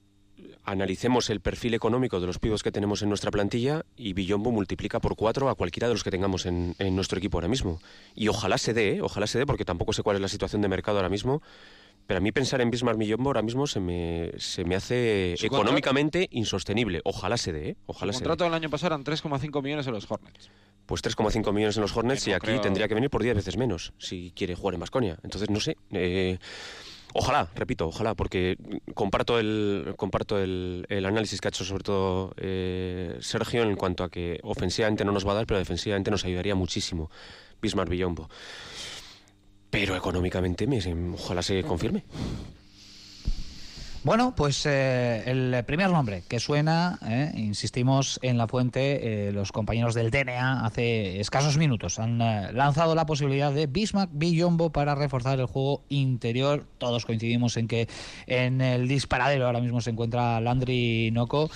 analicemos el perfil económico de los pivots que tenemos en nuestra plantilla y Villombo multiplica por cuatro a cualquiera de los que tengamos en, en nuestro equipo ahora mismo. Y ojalá se dé, ¿eh? ojalá se dé, porque tampoco sé cuál es la situación de mercado ahora mismo. Pero a mí pensar en Bismarck Millombo ahora mismo se me, se me hace Su económicamente insostenible. Ojalá se dé, ¿eh? Ojalá El se contrato dé. del año pasado eran 3,5 millones en los Hornets. Pues 3,5 millones en los Hornets y aquí creo- tendría que venir por 10 veces menos si quiere jugar en Basconia. Entonces, no sé. eh, ojalá, repito, ojalá, porque comparto el, comparto el, el análisis que ha hecho sobre todo eh, Sergio en cuanto a que ofensivamente no nos va a dar, pero defensivamente nos ayudaría muchísimo Bismarck Villombo. Pero económicamente, me, ojalá se confirme. Bueno, pues eh, el primer nombre que suena, eh, insistimos en la fuente, eh, los compañeros del DNA hace escasos minutos han lanzado la posibilidad de Bismarck Villombo para reforzar el juego interior. Todos coincidimos en que en el disparadero ahora mismo se encuentra Landry Noco.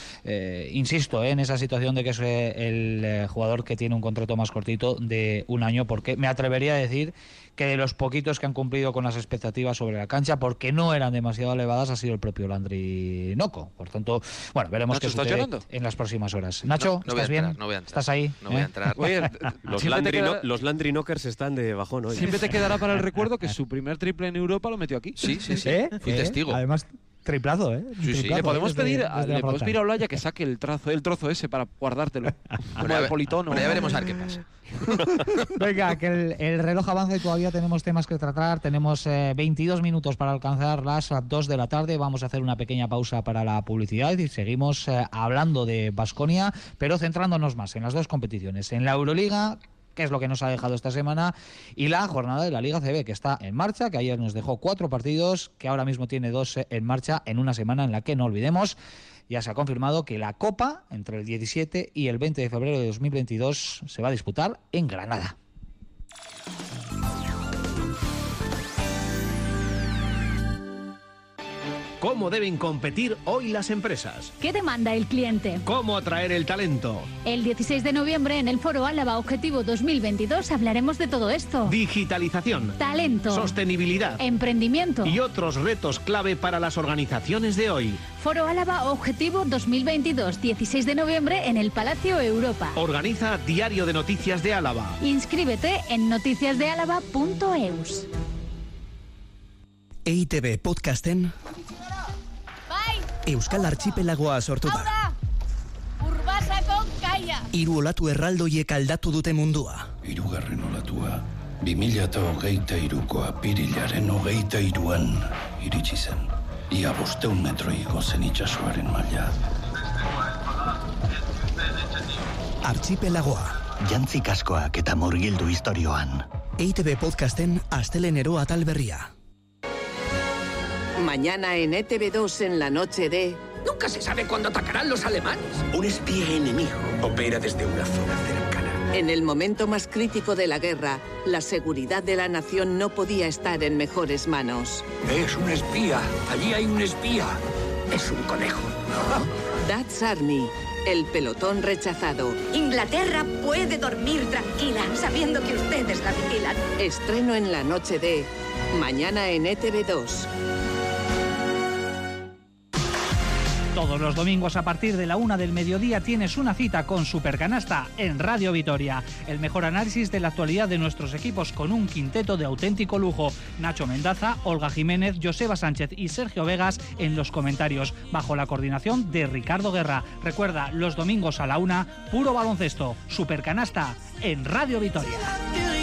Insisto en esa situación de que es el jugador que tiene un contrato más cortito de un año, porque me atrevería a decir que de los poquitos que han cumplido con las expectativas sobre la cancha, porque no eran demasiado elevadas, ha sido el propio Landry Noco. Por tanto, bueno, veremos Nacho, qué ¿estás sucede llorando? en las próximas horas. Nacho, No- no ¿estás bien? entrar, no voy a entrar. ¿Estás ahí? No voy a ¿Eh? entrar. Oye, Los Landry, queda- los Landry Knockers están de bajón hoy. siempre te quedará para el recuerdo que su primer triple en Europa lo metió aquí. Sí, sí, sí. ¿Eh? Fui ¿Eh? testigo. Además, triplazo, ¿eh? Sí, sí. Triplazo, Le podemos. Desde- pedir, desde le podemos pedir a Olaya que saque el trozo, el trozo ese para guardártelo. Como ve- politono. bueno, ya veremos a ver qué pasa. Venga, que el, el reloj avanza y todavía tenemos temas que tratar. Tenemos eh, 22 minutos para alcanzar las 2 de la tarde. Vamos a hacer una pequeña pausa para la publicidad y seguimos eh, hablando de Basconia, pero centrándonos más en las dos competiciones. En la Euroliga, que es lo que nos ha dejado esta semana, y la jornada de la Liga CB, que está en marcha, que ayer nos dejó cuatro partidos, que ahora mismo tiene dos en marcha en una semana en la que no olvidemos. Ya se ha confirmado que la Copa, entre el 17 y el 20 de febrero de 2022, se va a disputar en Granada. ¿Cómo deben competir hoy las empresas? ¿Qué demanda el cliente? ¿Cómo atraer el talento? El 16 de noviembre en el Foro Álava Objetivo 2022 hablaremos de todo esto. Digitalización, Talento, sostenibilidad emprendimiento. y otros retos clave para las organizaciones de hoy. Foro Álava Objetivo 2022, 16 de noviembre en el Palacio Europa. Organiza Diario de Noticias de Álava. Inscríbete en noticiasdeálava.eus. EITB podcasten Euskal Archipelagoa sortu da. Urbasako kaia! Hiru olatu erraldoiek aldatu dute mundua. Hirugarren olatua, 2008 iruko apirilaren hogeita iruan iritsi zen. Ia bosteun metro igo zen itxasoaren maila. Archipelagoa. Jantzi kaskoak eta murgildu historioan. EITB podcasten astelenero atal berria. Mañana en ETV2 en la noche de... Nunca se sabe cuándo atacarán los alemanes. Un espía enemigo opera desde una zona cercana. En el momento más crítico de la guerra, la seguridad de la nación no podía estar en mejores manos. Es un espía. Allí hay un espía. Es un conejo. That's Army, el pelotón rechazado. Inglaterra puede dormir tranquila sabiendo que ustedes la vigilan. Estreno en la noche de... Mañana en E ETV2. Todos los domingos a partir de la una del mediodía tienes una cita con Supercanasta en Radio Vitoria. El mejor análisis de la actualidad de nuestros equipos con un quinteto de auténtico lujo. Nacho Mendaza, Olga Jiménez, Joseba Sánchez y Sergio Vegas en los comentarios, bajo la coordinación de Ricardo Guerra. Recuerda, los domingos a la una, puro baloncesto. Supercanasta en Radio Vitoria.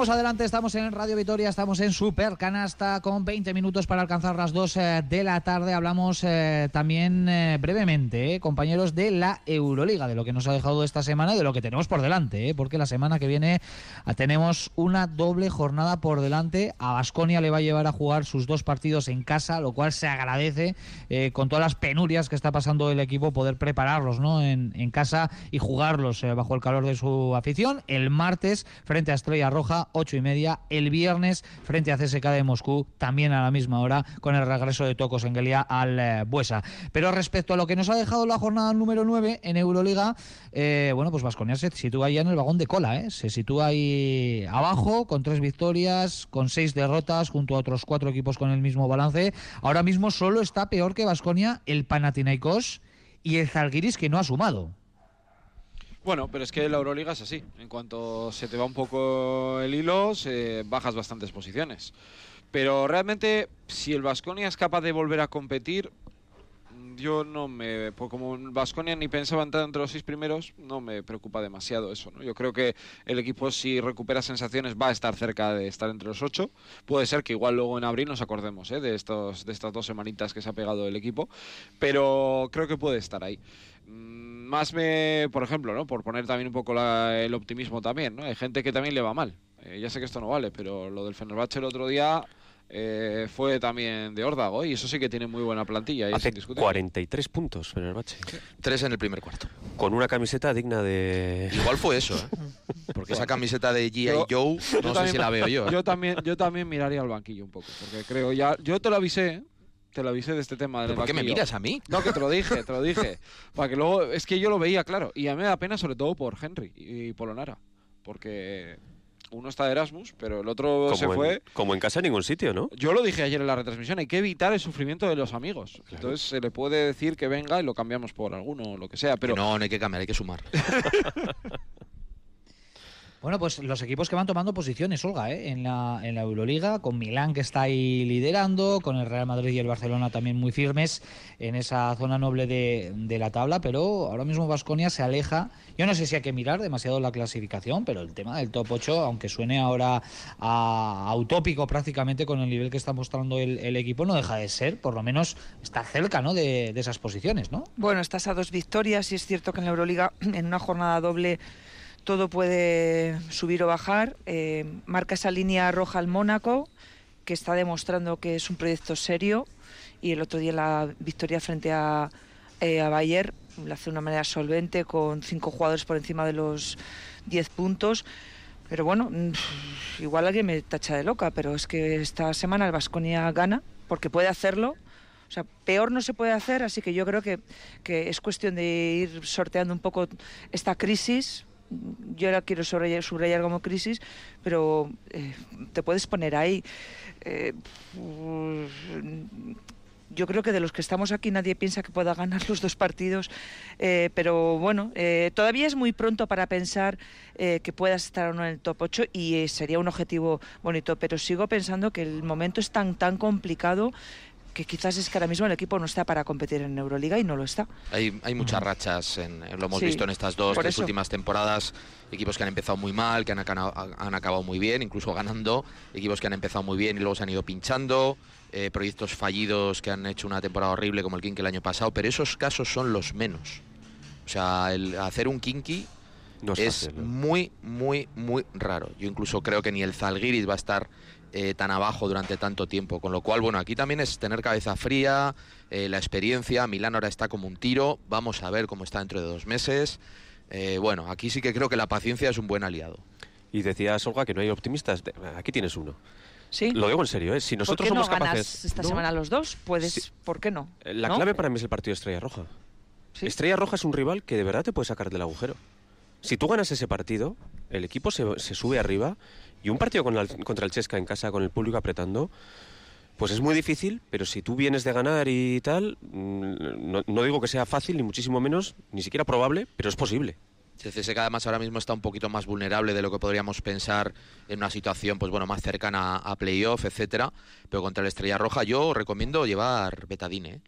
Seguimos adelante, estamos en Radio Vitoria, estamos en Super Canasta con 20 minutos para alcanzar las 2 eh, de la tarde. Hablamos eh, también eh, brevemente, eh, compañeros, de la Euroliga, de lo que nos ha dejado esta semana y de lo que tenemos por delante, porque la semana que viene ah, tenemos una doble jornada por delante. A Basconia le va a llevar a jugar sus dos partidos en casa, lo cual se agradece con todas las penurias que está pasando el equipo poder prepararlos ¿no? en, casa y jugarlos bajo el calor de su afición. El martes frente a Estrella Roja, ocho y media. El viernes frente a CSK de Moscú, también a la misma hora, con el regreso de Tocos Engelia al eh, Buesa. Pero respecto a lo que nos ha dejado la jornada número 9 en Euroliga, eh, bueno, pues Vasconia se sitúa ya en el vagón de cola, ¿eh? se sitúa ahí abajo con tres victorias, con seis derrotas, junto a otros cuatro equipos con el mismo balance. Ahora mismo solo está peor que Vasconia el Panathinaikos y el Zalgiris que no ha sumado. Bueno, pero es que la Euroliga es así. En cuanto se te va un poco el hilo, se bajas bastantes posiciones. Pero realmente, si el Vasconia es capaz de volver a competir, yo no me. Pues como Vasconia ni pensaba entrar entre los seis primeros, no me preocupa demasiado eso. ¿no? Yo creo que el equipo, si recupera sensaciones, va a estar cerca de estar entre los ocho. Puede ser que igual luego en abril nos acordemos ¿eh? de, estos, de estas dos semanitas que se ha pegado el equipo. Pero creo que puede estar ahí. Mm, Más me, por ejemplo, ¿no? por poner también un poco la- el optimismo también, ¿no? hay gente que también le va mal. Eh, ya sé que esto no vale, pero lo del Fenerbahce el otro día eh, fue también de órdago y eso sí que tiene muy buena plantilla. y Hace indiscutible. 43 puntos Fenerbahce. Tres en el primer cuarto. Con una camiseta digna de... Igual fue eso, ¿eh? Porque esa camiseta de G.I. Yo- Joe, no sé si la veo yo. ¿eh? Yo también, yo también miraría al banquillo un poco, porque creo ya. Yo te lo avisé, ¿eh? Te lo avisé de este tema. del ¿Pero por qué me miras a mí? No, que te lo dije, te lo dije. Para que luego. Es que yo lo veía, claro. Y a mí me da pena, sobre todo por Henry y Polonara. Porque uno está de Erasmus, pero el otro se fue. como en casa en ningún sitio, ¿no? Yo lo dije ayer en la retransmisión, hay que evitar el sufrimiento de los amigos. Entonces se le puede decir que venga y lo cambiamos por alguno o lo que sea, pero No, no hay que cambiar, hay que sumar. Bueno, pues los equipos que van tomando posiciones, Olga, ¿eh? en, la, en la Euroliga, con Milán que está ahí liderando, con el Real Madrid y el Barcelona también muy firmes en esa zona noble de, de la tabla, pero ahora mismo Vasconia se aleja. Yo no sé si hay que mirar demasiado la clasificación, pero el tema del top 8, aunque suene ahora a, utópico prácticamente con el nivel que está mostrando el, el equipo, no deja de ser, por lo menos está cerca ¿no? de, de esas posiciones, ¿no? Bueno, estás a dos victorias y es cierto que en la Euroliga, en una jornada doble, todo puede subir o bajar. Eh, marca esa línea roja al Mónaco, que está demostrando que es un proyecto serio. Y el otro día la victoria frente a, eh, a Bayer la hace de una manera solvente, con cinco jugadores por encima de los 10 puntos. Pero bueno, mm, igual alguien me tacha de loca, pero es que esta semana el Vasconia gana, porque puede hacerlo. O sea, peor no se puede hacer, así que yo creo que, que es cuestión de ir sorteando un poco esta crisis. Yo la quiero subrayar, subrayar como crisis, pero eh, te puedes poner ahí. Eh, yo creo que de los que estamos aquí nadie piensa que pueda ganar los dos partidos, eh, pero bueno, todavía es muy pronto para pensar que puedas estar o no en el top 8 y sería un objetivo bonito, pero sigo pensando que el momento es tan, tan complicado que quizás es que ahora mismo el equipo no está para competir en Euroliga y no lo está. Hay, hay muchas rachas, en, lo hemos Sí, visto en estas dos, tres eso. últimas temporadas, equipos que han empezado muy mal, que han, acabado muy bien, incluso ganando, equipos que han empezado muy bien y luego se han ido pinchando, eh, proyectos fallidos que han hecho una temporada horrible como el Kinky el año pasado, pero esos casos son los menos. O sea, el hacer un Kinky No es es fácil, ¿no? muy, muy, muy raro. Yo incluso creo que ni el Zalgiris va a estar eh, tan abajo durante tanto tiempo. Con lo cual, bueno, aquí también es tener cabeza fría, eh, la experiencia. Milán ahora está como un tiro. Vamos a ver cómo está dentro de dos meses. Eh, bueno, aquí sí que creo que la paciencia es un buen aliado. Y decías, Olga, que no hay optimistas. Aquí tienes uno. Sí. Lo digo en serio, ¿eh? Si ¿Por nosotros qué no somos ganas capaces. esta ¿no? semana los dos? Puedes, ¿por qué no? La ¿No? clave para mí es el partido de Estrella Roja. Estrella Roja es un rival que de verdad te puede sacar del agujero. Si tú ganas ese partido, el equipo se, se sube arriba y un partido con el- contra el Chesca en casa, con el público apretando, pues es muy difícil, pero si tú vienes de ganar y tal, mm, no, digo que sea fácil, ni muchísimo menos, ni siquiera probable, pero es posible. El CSK además ahora mismo está un poquito más vulnerable de lo que podríamos pensar en una situación pues bueno más cercana a playoff, etcétera. Pero contra el Estrella Roja yo recomiendo llevar betadine, ¿eh?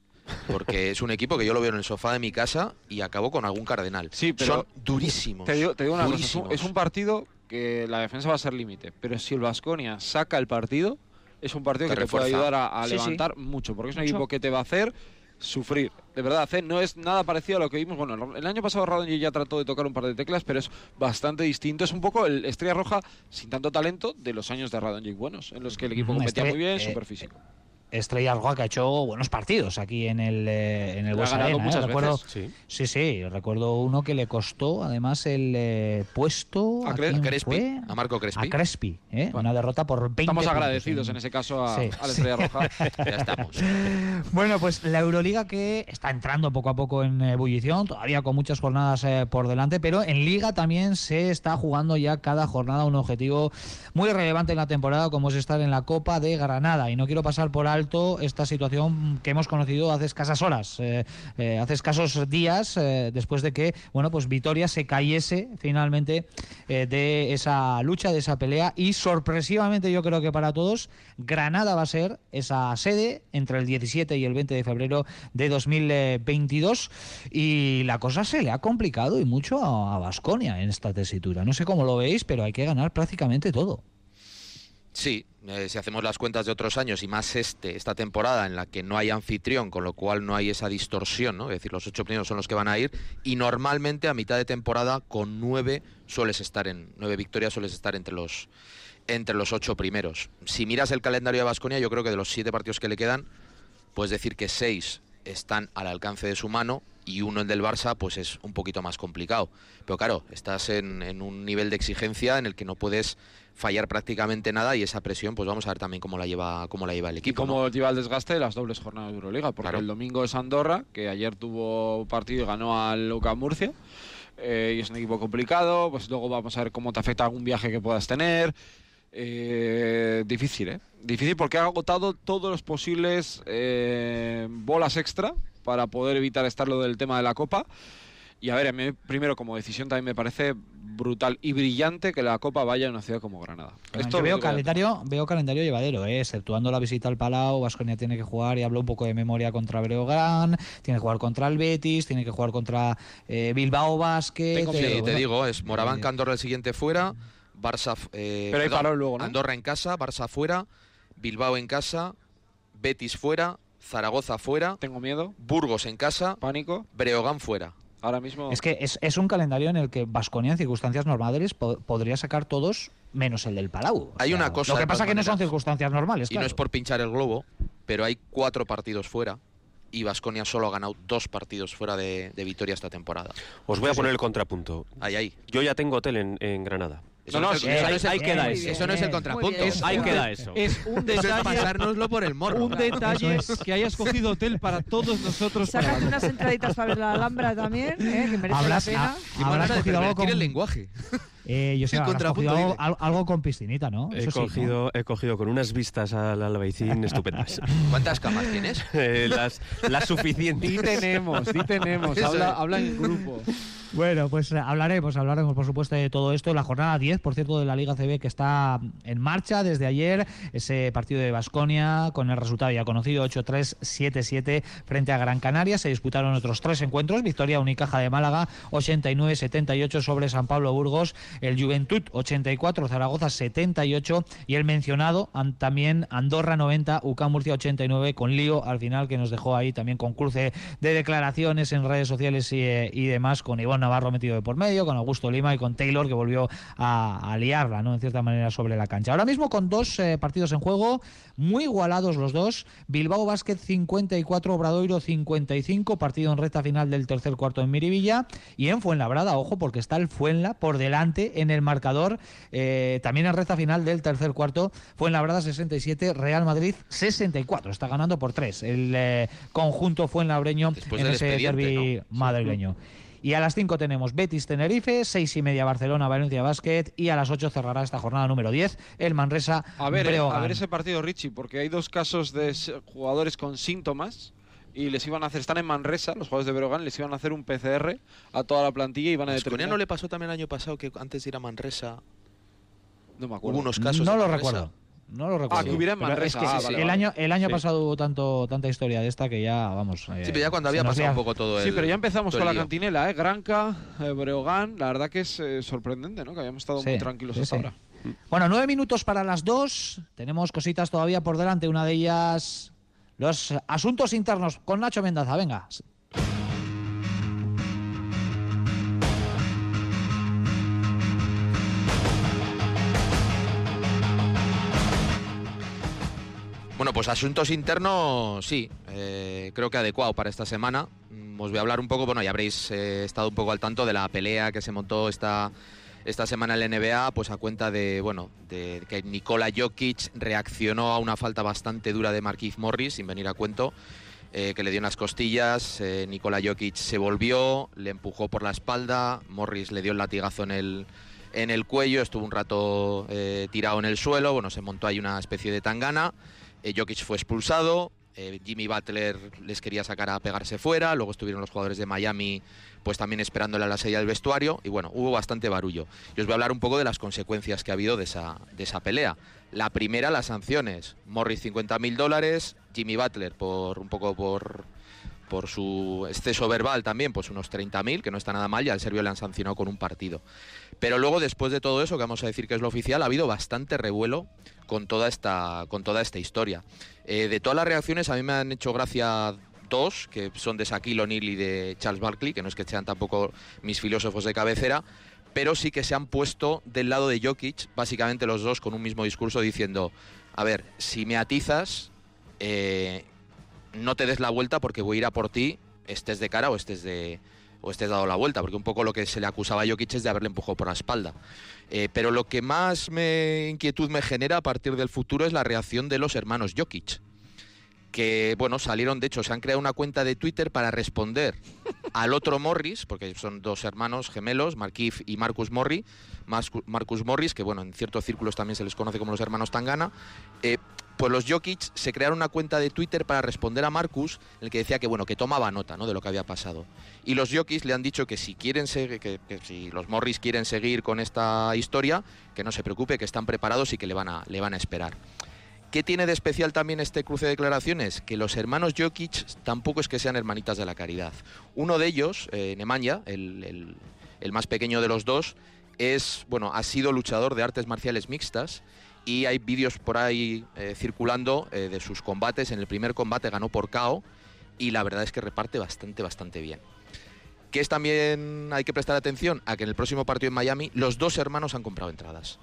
Porque es un equipo que yo lo veo en el sofá de mi casa y acabo con algún cardenal. Sí, pero son durísimos. Te digo, te digo una cosa, es un, durísimos. es un partido que la defensa va a ser límite, pero si el Vasconia saca el partido, es un partido Te que te puede ayudar a, a Sí, sí. levantar mucho, porque es un Mucho. equipo que te va a hacer sufrir. De verdad, ¿eh? no es nada parecido a lo que vimos. Bueno, el año pasado Radonjic ya trató de tocar un par de teclas, pero es bastante distinto. Es un poco el Estrella Roja sin tanto talento de los años de Radonjic buenos, en los que el equipo Mm, competía Estre- muy bien, eh, súper físico. Estrella Roja que ha hecho buenos partidos aquí en el, eh, en el Buesa Arena, ¿eh? recuerdo, sí. sí, recuerdo uno que le costó además el eh, puesto A ¿a Cre- quién Crespi, fue? a Marco Crespi. A Crespi, ¿eh? una derrota por 20 Estamos agradecidos en ese caso a, Sí, a la. Estrella Roja. ya estamos. Bueno, pues la Euroliga que está entrando poco a poco en ebullición, todavía con muchas jornadas por delante, pero en Liga también se está jugando ya cada jornada un objetivo muy relevante en la temporada, como es estar en la Copa de Granada. Y no quiero pasar por alto esta situación que hemos conocido hace escasas horas, eh, eh, hace escasos días, eh, después de que, bueno, pues Vitoria se cayese finalmente de esa lucha, de esa pelea, y sorpresivamente yo creo que para todos, Granada va a ser esa sede entre el 17 y el 20 de febrero de 2022 y la cosa se le ha complicado y mucho a Vasconia en esta tesitura. No sé cómo lo veis, pero hay que ganar prácticamente todo. Sí, eh, si hacemos las cuentas de otros años y más este, esta temporada en la que no hay anfitrión, con lo cual no hay esa distorsión, ¿no? Es decir, los ocho primeros son los que van a ir y normalmente a mitad de temporada con nueve sueles estar en nueve victorias sueles estar entre los entre los ocho primeros. Si miras el calendario de Vasconia, yo creo que de los siete partidos que le quedan, puedes decir que seis están al alcance de su mano y uno el del Barça pues es un poquito más complicado. Pero claro, estás en, en un nivel de exigencia en el que no puedes fallar prácticamente nada y esa presión pues vamos a ver también cómo la lleva cómo la lleva el Y equipo. ¿no? cómo lleva el desgaste de las dobles jornadas de Euroliga, porque Claro. el domingo es Andorra, que ayer tuvo partido y ganó al Luca Murcia, eh, y es un equipo complicado, pues luego vamos a ver cómo te afecta algún viaje que puedas tener. Eh, difícil, ¿eh? Difícil porque ha agotado todos los posibles eh, bolas extra para poder evitar estar lo del tema de la Copa. Y a ver, a mí primero como decisión también me parece brutal y brillante que la Copa vaya a una ciudad como Granada. Esto Yo es veo calendario, veo calendario llevadero, ¿eh? exceptuando la visita al Palau, Vasconia tiene que jugar, y hablo un poco de memoria contra Breogán, tiene que jugar contra el Betis, tiene que jugar contra eh, Bilbao Basket. Sí, eh, te bueno, digo, es Moraván eh, Andorra el siguiente fuera, Barça eh, Pero hay perdón, parón luego, ¿no? Andorra en casa, Barça fuera, Bilbao en casa, Betis fuera, Zaragoza fuera, Tengo miedo, Burgos en casa, pánico. Breogán fuera. Ahora mismo. Es que es, es un calendario en el que Vasconia en circunstancias normales po- podría sacar todos menos el del Palau. O Hay sea, una cosa, Lo que pasa todas que no son circunstancias normales. Y no es por pinchar el globo, pero hay cuatro partidos fuera y Vasconia solo ha ganado dos partidos fuera de, de Vitoria esta temporada. Os voy a poner el contrapunto. Ahí, ahí. Yo ya tengo hotel en, en Granada. Eso No, no, es sí, el- eso es el- ahí queda eso eso. no es el contrapunto. Ahí queda eso. Es un detalle, pasárnoslo por el morro. un detalle que hayas cogido hotel para todos nosotros. Sácate unas entraditas para ver la Alhambra también, ¿eh? que merece Hablas- la pena. ah, Qué habrás cogido algo con- el lenguaje. Eh, yo sé, cogido algo, algo con piscinita, ¿no? He Eso sí, ¿no? cogido, he cogido con unas vistas al Albaicín estupendas. ¿Cuántas camas tienes? Eh, las, las suficientes. Di tenemos, di tenemos. Habla en grupo. Bueno, pues eh, hablaremos, hablaremos por supuesto de todo esto. La jornada 10, por cierto, de la Liga CB que está en marcha desde ayer. Ese partido de Basconia con el resultado ya conocido 8-3, 7-7 frente a Gran Canaria. Se disputaron otros tres encuentros. Victoria Unicaja de Málaga 89-78 sobre San Pablo Burgos. El Juventud 84, Zaragoza 78 y el mencionado también Andorra 90, UCAM Murcia 89 con lío al final que nos dejó ahí también con cruce de declaraciones en redes sociales y, eh, y demás con Iván Navarro metido de por medio, con Augusto Lima y con Taylor que volvió a, a liarla, ¿no? En cierta manera sobre la cancha. Ahora mismo con dos eh, partidos en juego, muy igualados los dos. Bilbao Basket 54, Obradoiro 55, partido en recta final del tercer cuarto en Miribilla y en Fuenlabrada, ojo, porque está el Fuenla por delante en el marcador, eh, también en recta final del tercer cuarto, Fuenlabrada 67, Real Madrid 64, está ganando por tres el eh, conjunto Fuenlabreño Después en del ese ¿no? madrileño. Y a las 5 tenemos Betis Tenerife, 6 y media Barcelona Valencia Basket y a las 8 cerrará esta jornada número 10 el Manresa A ver, eh, a ver ese partido, Richie, porque hay dos casos de jugadores con síntomas y les iban a hacer, están en Manresa, los jugadores de Brogan, les iban a hacer un PCR a toda la plantilla y iban a ¿A Baskonia determinar. no le pasó también el año pasado que antes de ir a Manresa No me acuerdo. hubo unos casos? No de lo Manresa? recuerdo. No lo recuerdo. Ah, que hubiera en Manresa. es que Ah, sí, vale, el vale. año, el año Sí. pasado hubo tanto, tanta historia de esta que ya, vamos. eh, Sí, pero ya cuando había pasado un poco todo el. Sí, pero ya empezamos con la cantinela, ¿eh? Granca, eh, Breogán, la verdad que es eh, sorprendente, ¿no? Que habíamos estado muy Sí, tranquilos sí, hasta sí. ahora. Bueno, nueve minutos para las dos. Tenemos cositas todavía por delante. Una de ellas, los asuntos internos con Nacho Mendaza. Venga. Bueno, pues asuntos internos, sí, eh, creo que adecuado para esta semana. Mm, Os voy a hablar un poco, bueno, ya habréis eh, estado un poco al tanto de la pelea que se montó esta, esta semana en la NBA, pues a cuenta de, bueno, de que Nikola Jokic reaccionó a una falta bastante dura de Marquise Morris, sin venir a cuento, eh, que le dio unas costillas. eh, Nikola Jokic se volvió, le empujó por la espalda, Morris le dio el latigazo en el, en el cuello, estuvo un rato eh, tirado en el suelo, bueno, se montó ahí una especie de tangana. Eh, Jokic fue expulsado, Jimmy Butler les quería sacar a pegarse fuera, luego estuvieron los jugadores de Miami pues también esperándole a la salida del vestuario y bueno, hubo bastante barullo. Y os voy a hablar un poco de las consecuencias que ha habido de esa, de esa pelea. La primera, las sanciones. Morris 50 mil dólares, Jimmy Butler por un poco por, por su exceso verbal también, pues unos 30.000, que no está nada mal, y al serbio le han sancionado con un partido. Pero luego, después de todo eso, que vamos a decir que es lo oficial, ha habido bastante revuelo con toda esta, con toda esta historia. Eh, de todas las reacciones, a mí me han hecho gracia que son de Shaquille O'Neal y de Charles Barkley, que no es que sean tampoco mis filósofos de cabecera, pero sí que se han puesto del lado de Jokic, básicamente los dos con un mismo discurso diciendo, a ver, si me atizas, eh, no te des la vuelta porque voy a ir a por ti, estés de cara o estés de o estés dado la vuelta, porque un poco lo que se le acusaba a Jokic es de haberle empujado por la espalda. Eh, pero lo que más me inquietud me genera a partir del futuro es la reacción de los hermanos Jokic, que bueno, salieron, de hecho, se han creado una cuenta de Twitter para responder al otro Morris, porque son dos hermanos gemelos, Markif y Marcus Morris, Marcus Morris, que bueno, en ciertos círculos también se les conoce como los hermanos Tangana, eh, pues los Jokic se crearon una cuenta de Twitter para responder a Marcus, en el que decía que bueno, que tomaba nota ¿no? de lo que había pasado. Y los Jokic le han dicho que si quieren seguir, que, que si los Morris quieren seguir con esta historia, que no se preocupe, que están preparados y que le van a, le van a esperar. ¿Qué tiene de especial también este cruce de declaraciones? Que los hermanos Jokic tampoco es que sean hermanitas de la caridad. Uno de ellos, eh, Nemanja, el, más pequeño de los dos, es, bueno, ha sido luchador de artes marciales mixtas y hay vídeos por ahí eh, circulando eh, de sus combates. En el primer combate ganó por KO y la verdad es que reparte bastante, bastante bien. Que es también, hay que prestar atención a que en el próximo partido en Miami los dos hermanos han comprado entradas.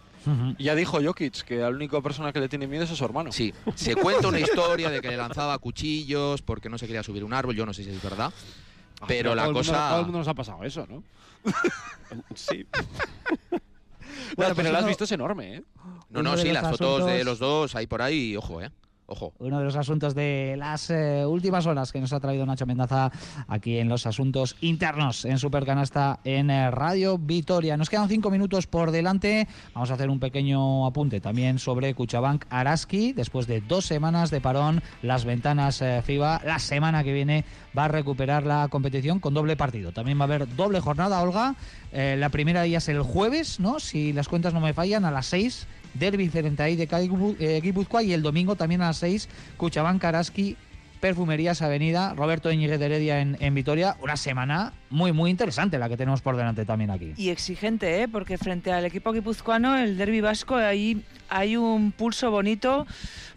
Y Ya dijo Jokic que la única persona que le tiene miedo es a su hermano. Sí, se cuenta una historia de que le lanzaba cuchillos porque no se quería subir un árbol, yo no sé si es verdad. Ah, Pero la todo el mundo- cosa... todo el mundo nos ha pasado eso, ¿no? Sí. Bueno, pero pues lo has uno- visto es enorme, ¿eh? No, no, sí, las fotos de los dos hay por ahí, ojo, ¿eh? Ojo. Uno de los asuntos de las eh, últimas horas que nos ha traído Nacho Mendaza aquí en los asuntos internos en Supercanasta en eh, Radio Vitoria. Nos quedan cinco minutos por delante. Vamos a hacer un pequeño apunte también sobre Cuchabank Araski. Después de dos semanas de parón, las ventanas eh, FIBA, la semana que viene va a recuperar la competición con doble partido. También va a haber doble jornada, Olga. Eh, la primera de ellas el jueves, ¿no? Si las cuentas no me fallan, a las seis Derby frente de eh, Guipúzcoa y el domingo también a las 6 Cuchabán Karaski Perfumerías Avenida, Roberto Íñiguez de Heredia en, en, Vitoria. Una semana muy, muy interesante la que tenemos por delante también aquí. Y exigente, ¿eh? porque frente al equipo guipuzcoano, el derby vasco, ahí hay un pulso bonito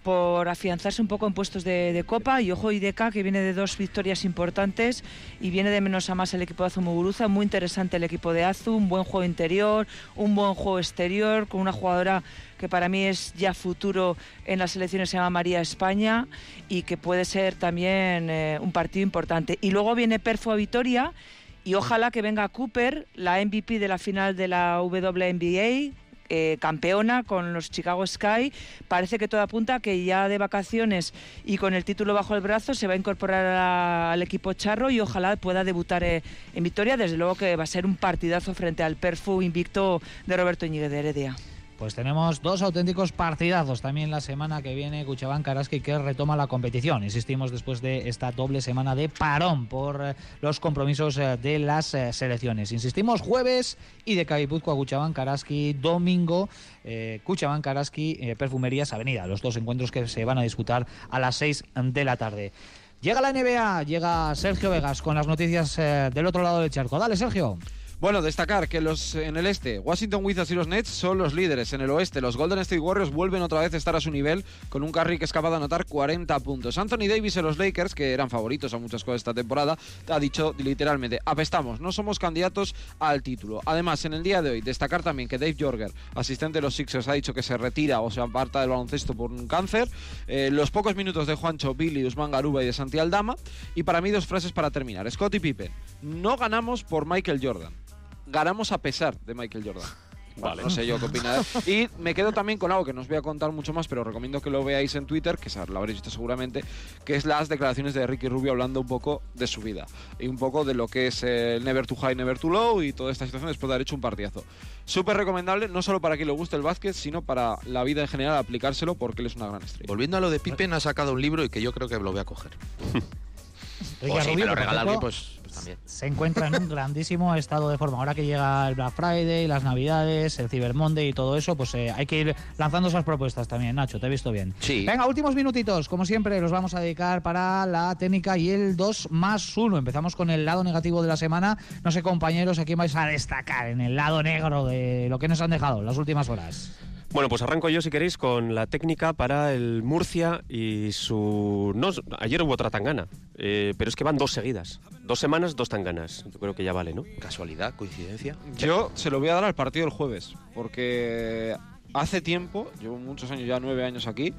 por afianzarse un poco en puestos de, Copa. Y ojo, Ideca, que viene de dos victorias importantes y viene de menos a más el equipo de Azu Muguruza. Muy interesante el equipo de Azu, un buen juego interior, un buen juego exterior, con una jugadora que para mí es ya futuro en las selecciones, se llama María España, y que puede ser también eh, un partido importante. Y luego viene Perfo a Vitoria, y ojalá que venga Cooper, la MVP de la final de la WNBA, eh, campeona con los Chicago Sky. Parece que todo apunta que ya de vacaciones y con el título bajo el brazo se va a incorporar al equipo charro y ojalá pueda debutar eh, en Victoria. Desde luego que va a ser un partidazo frente al Perfu invicto de Roberto Íñiguez de Heredia. Pues tenemos dos auténticos partidazos también la semana que viene. Cuchabán Karaski que retoma la competición. Insistimos después de esta doble semana de parón por eh, los compromisos eh, de las eh, selecciones. Insistimos jueves y de Cabipuzco a Cuchabán Karaski domingo. Eh, Cuchabán Karaski Perfumerías Avenida. Los dos encuentros que se van a disputar a las 6 de la tarde. Llega la NBA, llega Sergio Vegas con las noticias del otro lado del charco. Dale, Sergio. Bueno, destacar que los en el este, Washington Wizards y los Nets son los líderes. En el oeste, los Golden State Warriors vuelven otra vez a estar a su nivel con un Curry que es capaz de anotar 40 puntos. Anthony Davis en los Lakers, que eran favoritos a muchas cosas esta temporada, ha dicho literalmente, apestamos, no somos candidatos al título. Además, en el día de hoy, destacar también que Dave Jorger, asistente de los Sixers, ha dicho que se retira o se aparta del baloncesto por un cáncer. Eh, los pocos minutos de Juancho, Billy, Usman Garuba y de Santi Aldama. Y para mí dos frases para terminar. Scottie Pippen, no ganamos por Michael Jordan ganamos a pesar de Michael Jordan. Vale. No sé yo qué opinas. Y me quedo también con algo que no os voy a contar mucho más, pero recomiendo que lo veáis en Twitter, que lo habréis visto seguramente, que es las declaraciones de Ricky Rubio hablando un poco de su vida y un poco de lo que es el Never Too High, Never Too Low y toda esta situación después de haber hecho un partidazo. Súper recomendable, no solo para quien le guste el básquet, sino para la vida en general, aplicárselo porque él es una gran estrella. Volviendo a lo de Pippen, ha sacado un libro y que yo creo que lo voy a coger. O si me lo regala alguien, pues también. se encuentra en un grandísimo estado de forma. Ahora que llega el Black Friday, las Navidades, el Cyber Monday y todo eso, pues eh, hay que ir lanzando esas propuestas también, Nacho, te he visto bien. Sí. Venga, últimos minutitos, como siempre, los vamos a dedicar para la técnica y el 2 más 1. Empezamos con el lado negativo de la semana. No sé, compañeros, ¿a quién vais a destacar en el lado negro de lo que nos han dejado las últimas horas? Bueno, pues arranco yo, si queréis, con la técnica para el Murcia y su... No, ayer hubo otra tangana, eh, pero es que van dos seguidas. Dos semanas, dos tanganas. Yo creo que ya vale, ¿no? Casualidad, coincidencia. Yo se lo voy a dar al partido del jueves, porque hace tiempo, llevo muchos años, ya nueve años aquí,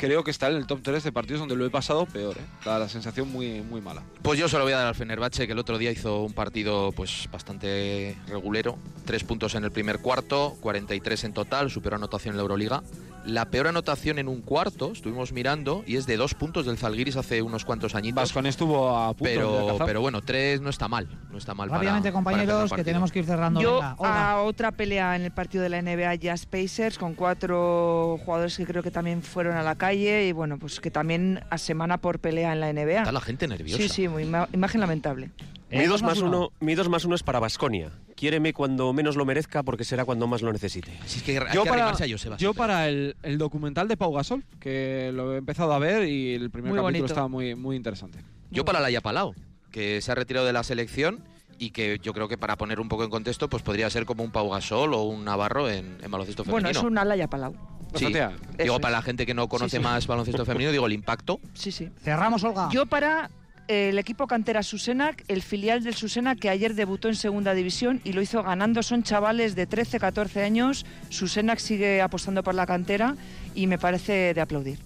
creo que está en el top 3 de partidos donde lo he pasado peor, ¿eh? Da la sensación muy, muy mala. Pues yo se lo voy a dar al Fenerbahce, que el otro día hizo un partido pues bastante regulero. Tres puntos en el primer cuarto, 43 en total, superó anotación en la Euroliga. La peor anotación en un cuarto, estuvimos mirando, y es de dos puntos del Zalgiris hace unos cuantos añitos. Vascon estuvo a punto pero, pero bueno, tres no está mal. No está mal Rápidamente, para compañeros, que tenemos que ir cerrando. Yo Venga, a otra pelea en el partido de la NBA Jazz Pacers con cuatro jugadores que creo que también fueron a la calle y bueno, pues que también a semana por pelea en la NBA. Está la gente nerviosa. Sí, sí, muy ima- imagen lamentable. Mi 2 más 1 mi dos más uno es para Basconia. Quiéreme cuando menos lo merezca porque será cuando más lo necesite. es que Yo para, yo para el, el documental de Pau Gasol, que lo he empezado a ver y el primer Muy capítulo bonito. estaba muy, muy interesante. Yo para Laia Palau, que se ha retirado de la selección y que yo creo que para poner un poco en contexto, pues podría ser como un Pau Gasol o un Navarro en, en baloncesto femenino. Bueno, es un Alaya Palau. Sí, digo, es. para la gente que no conoce Sí, sí. más baloncesto femenino, digo el impacto. Sí, sí. Cerramos, Olga. Yo para eh, el equipo cantera Susenac, el filial del Susena que ayer debutó en segunda división y lo hizo ganando. Son chavales de 13, 14 años. Susenac sigue apostando por la cantera y me parece de aplaudir.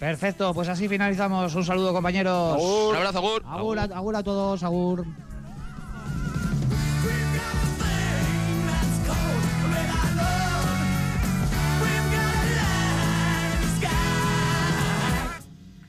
Perfecto, pues así finalizamos. Un saludo, compañeros. Un abrazo, Agur. Agur a, agur a todos, Agur.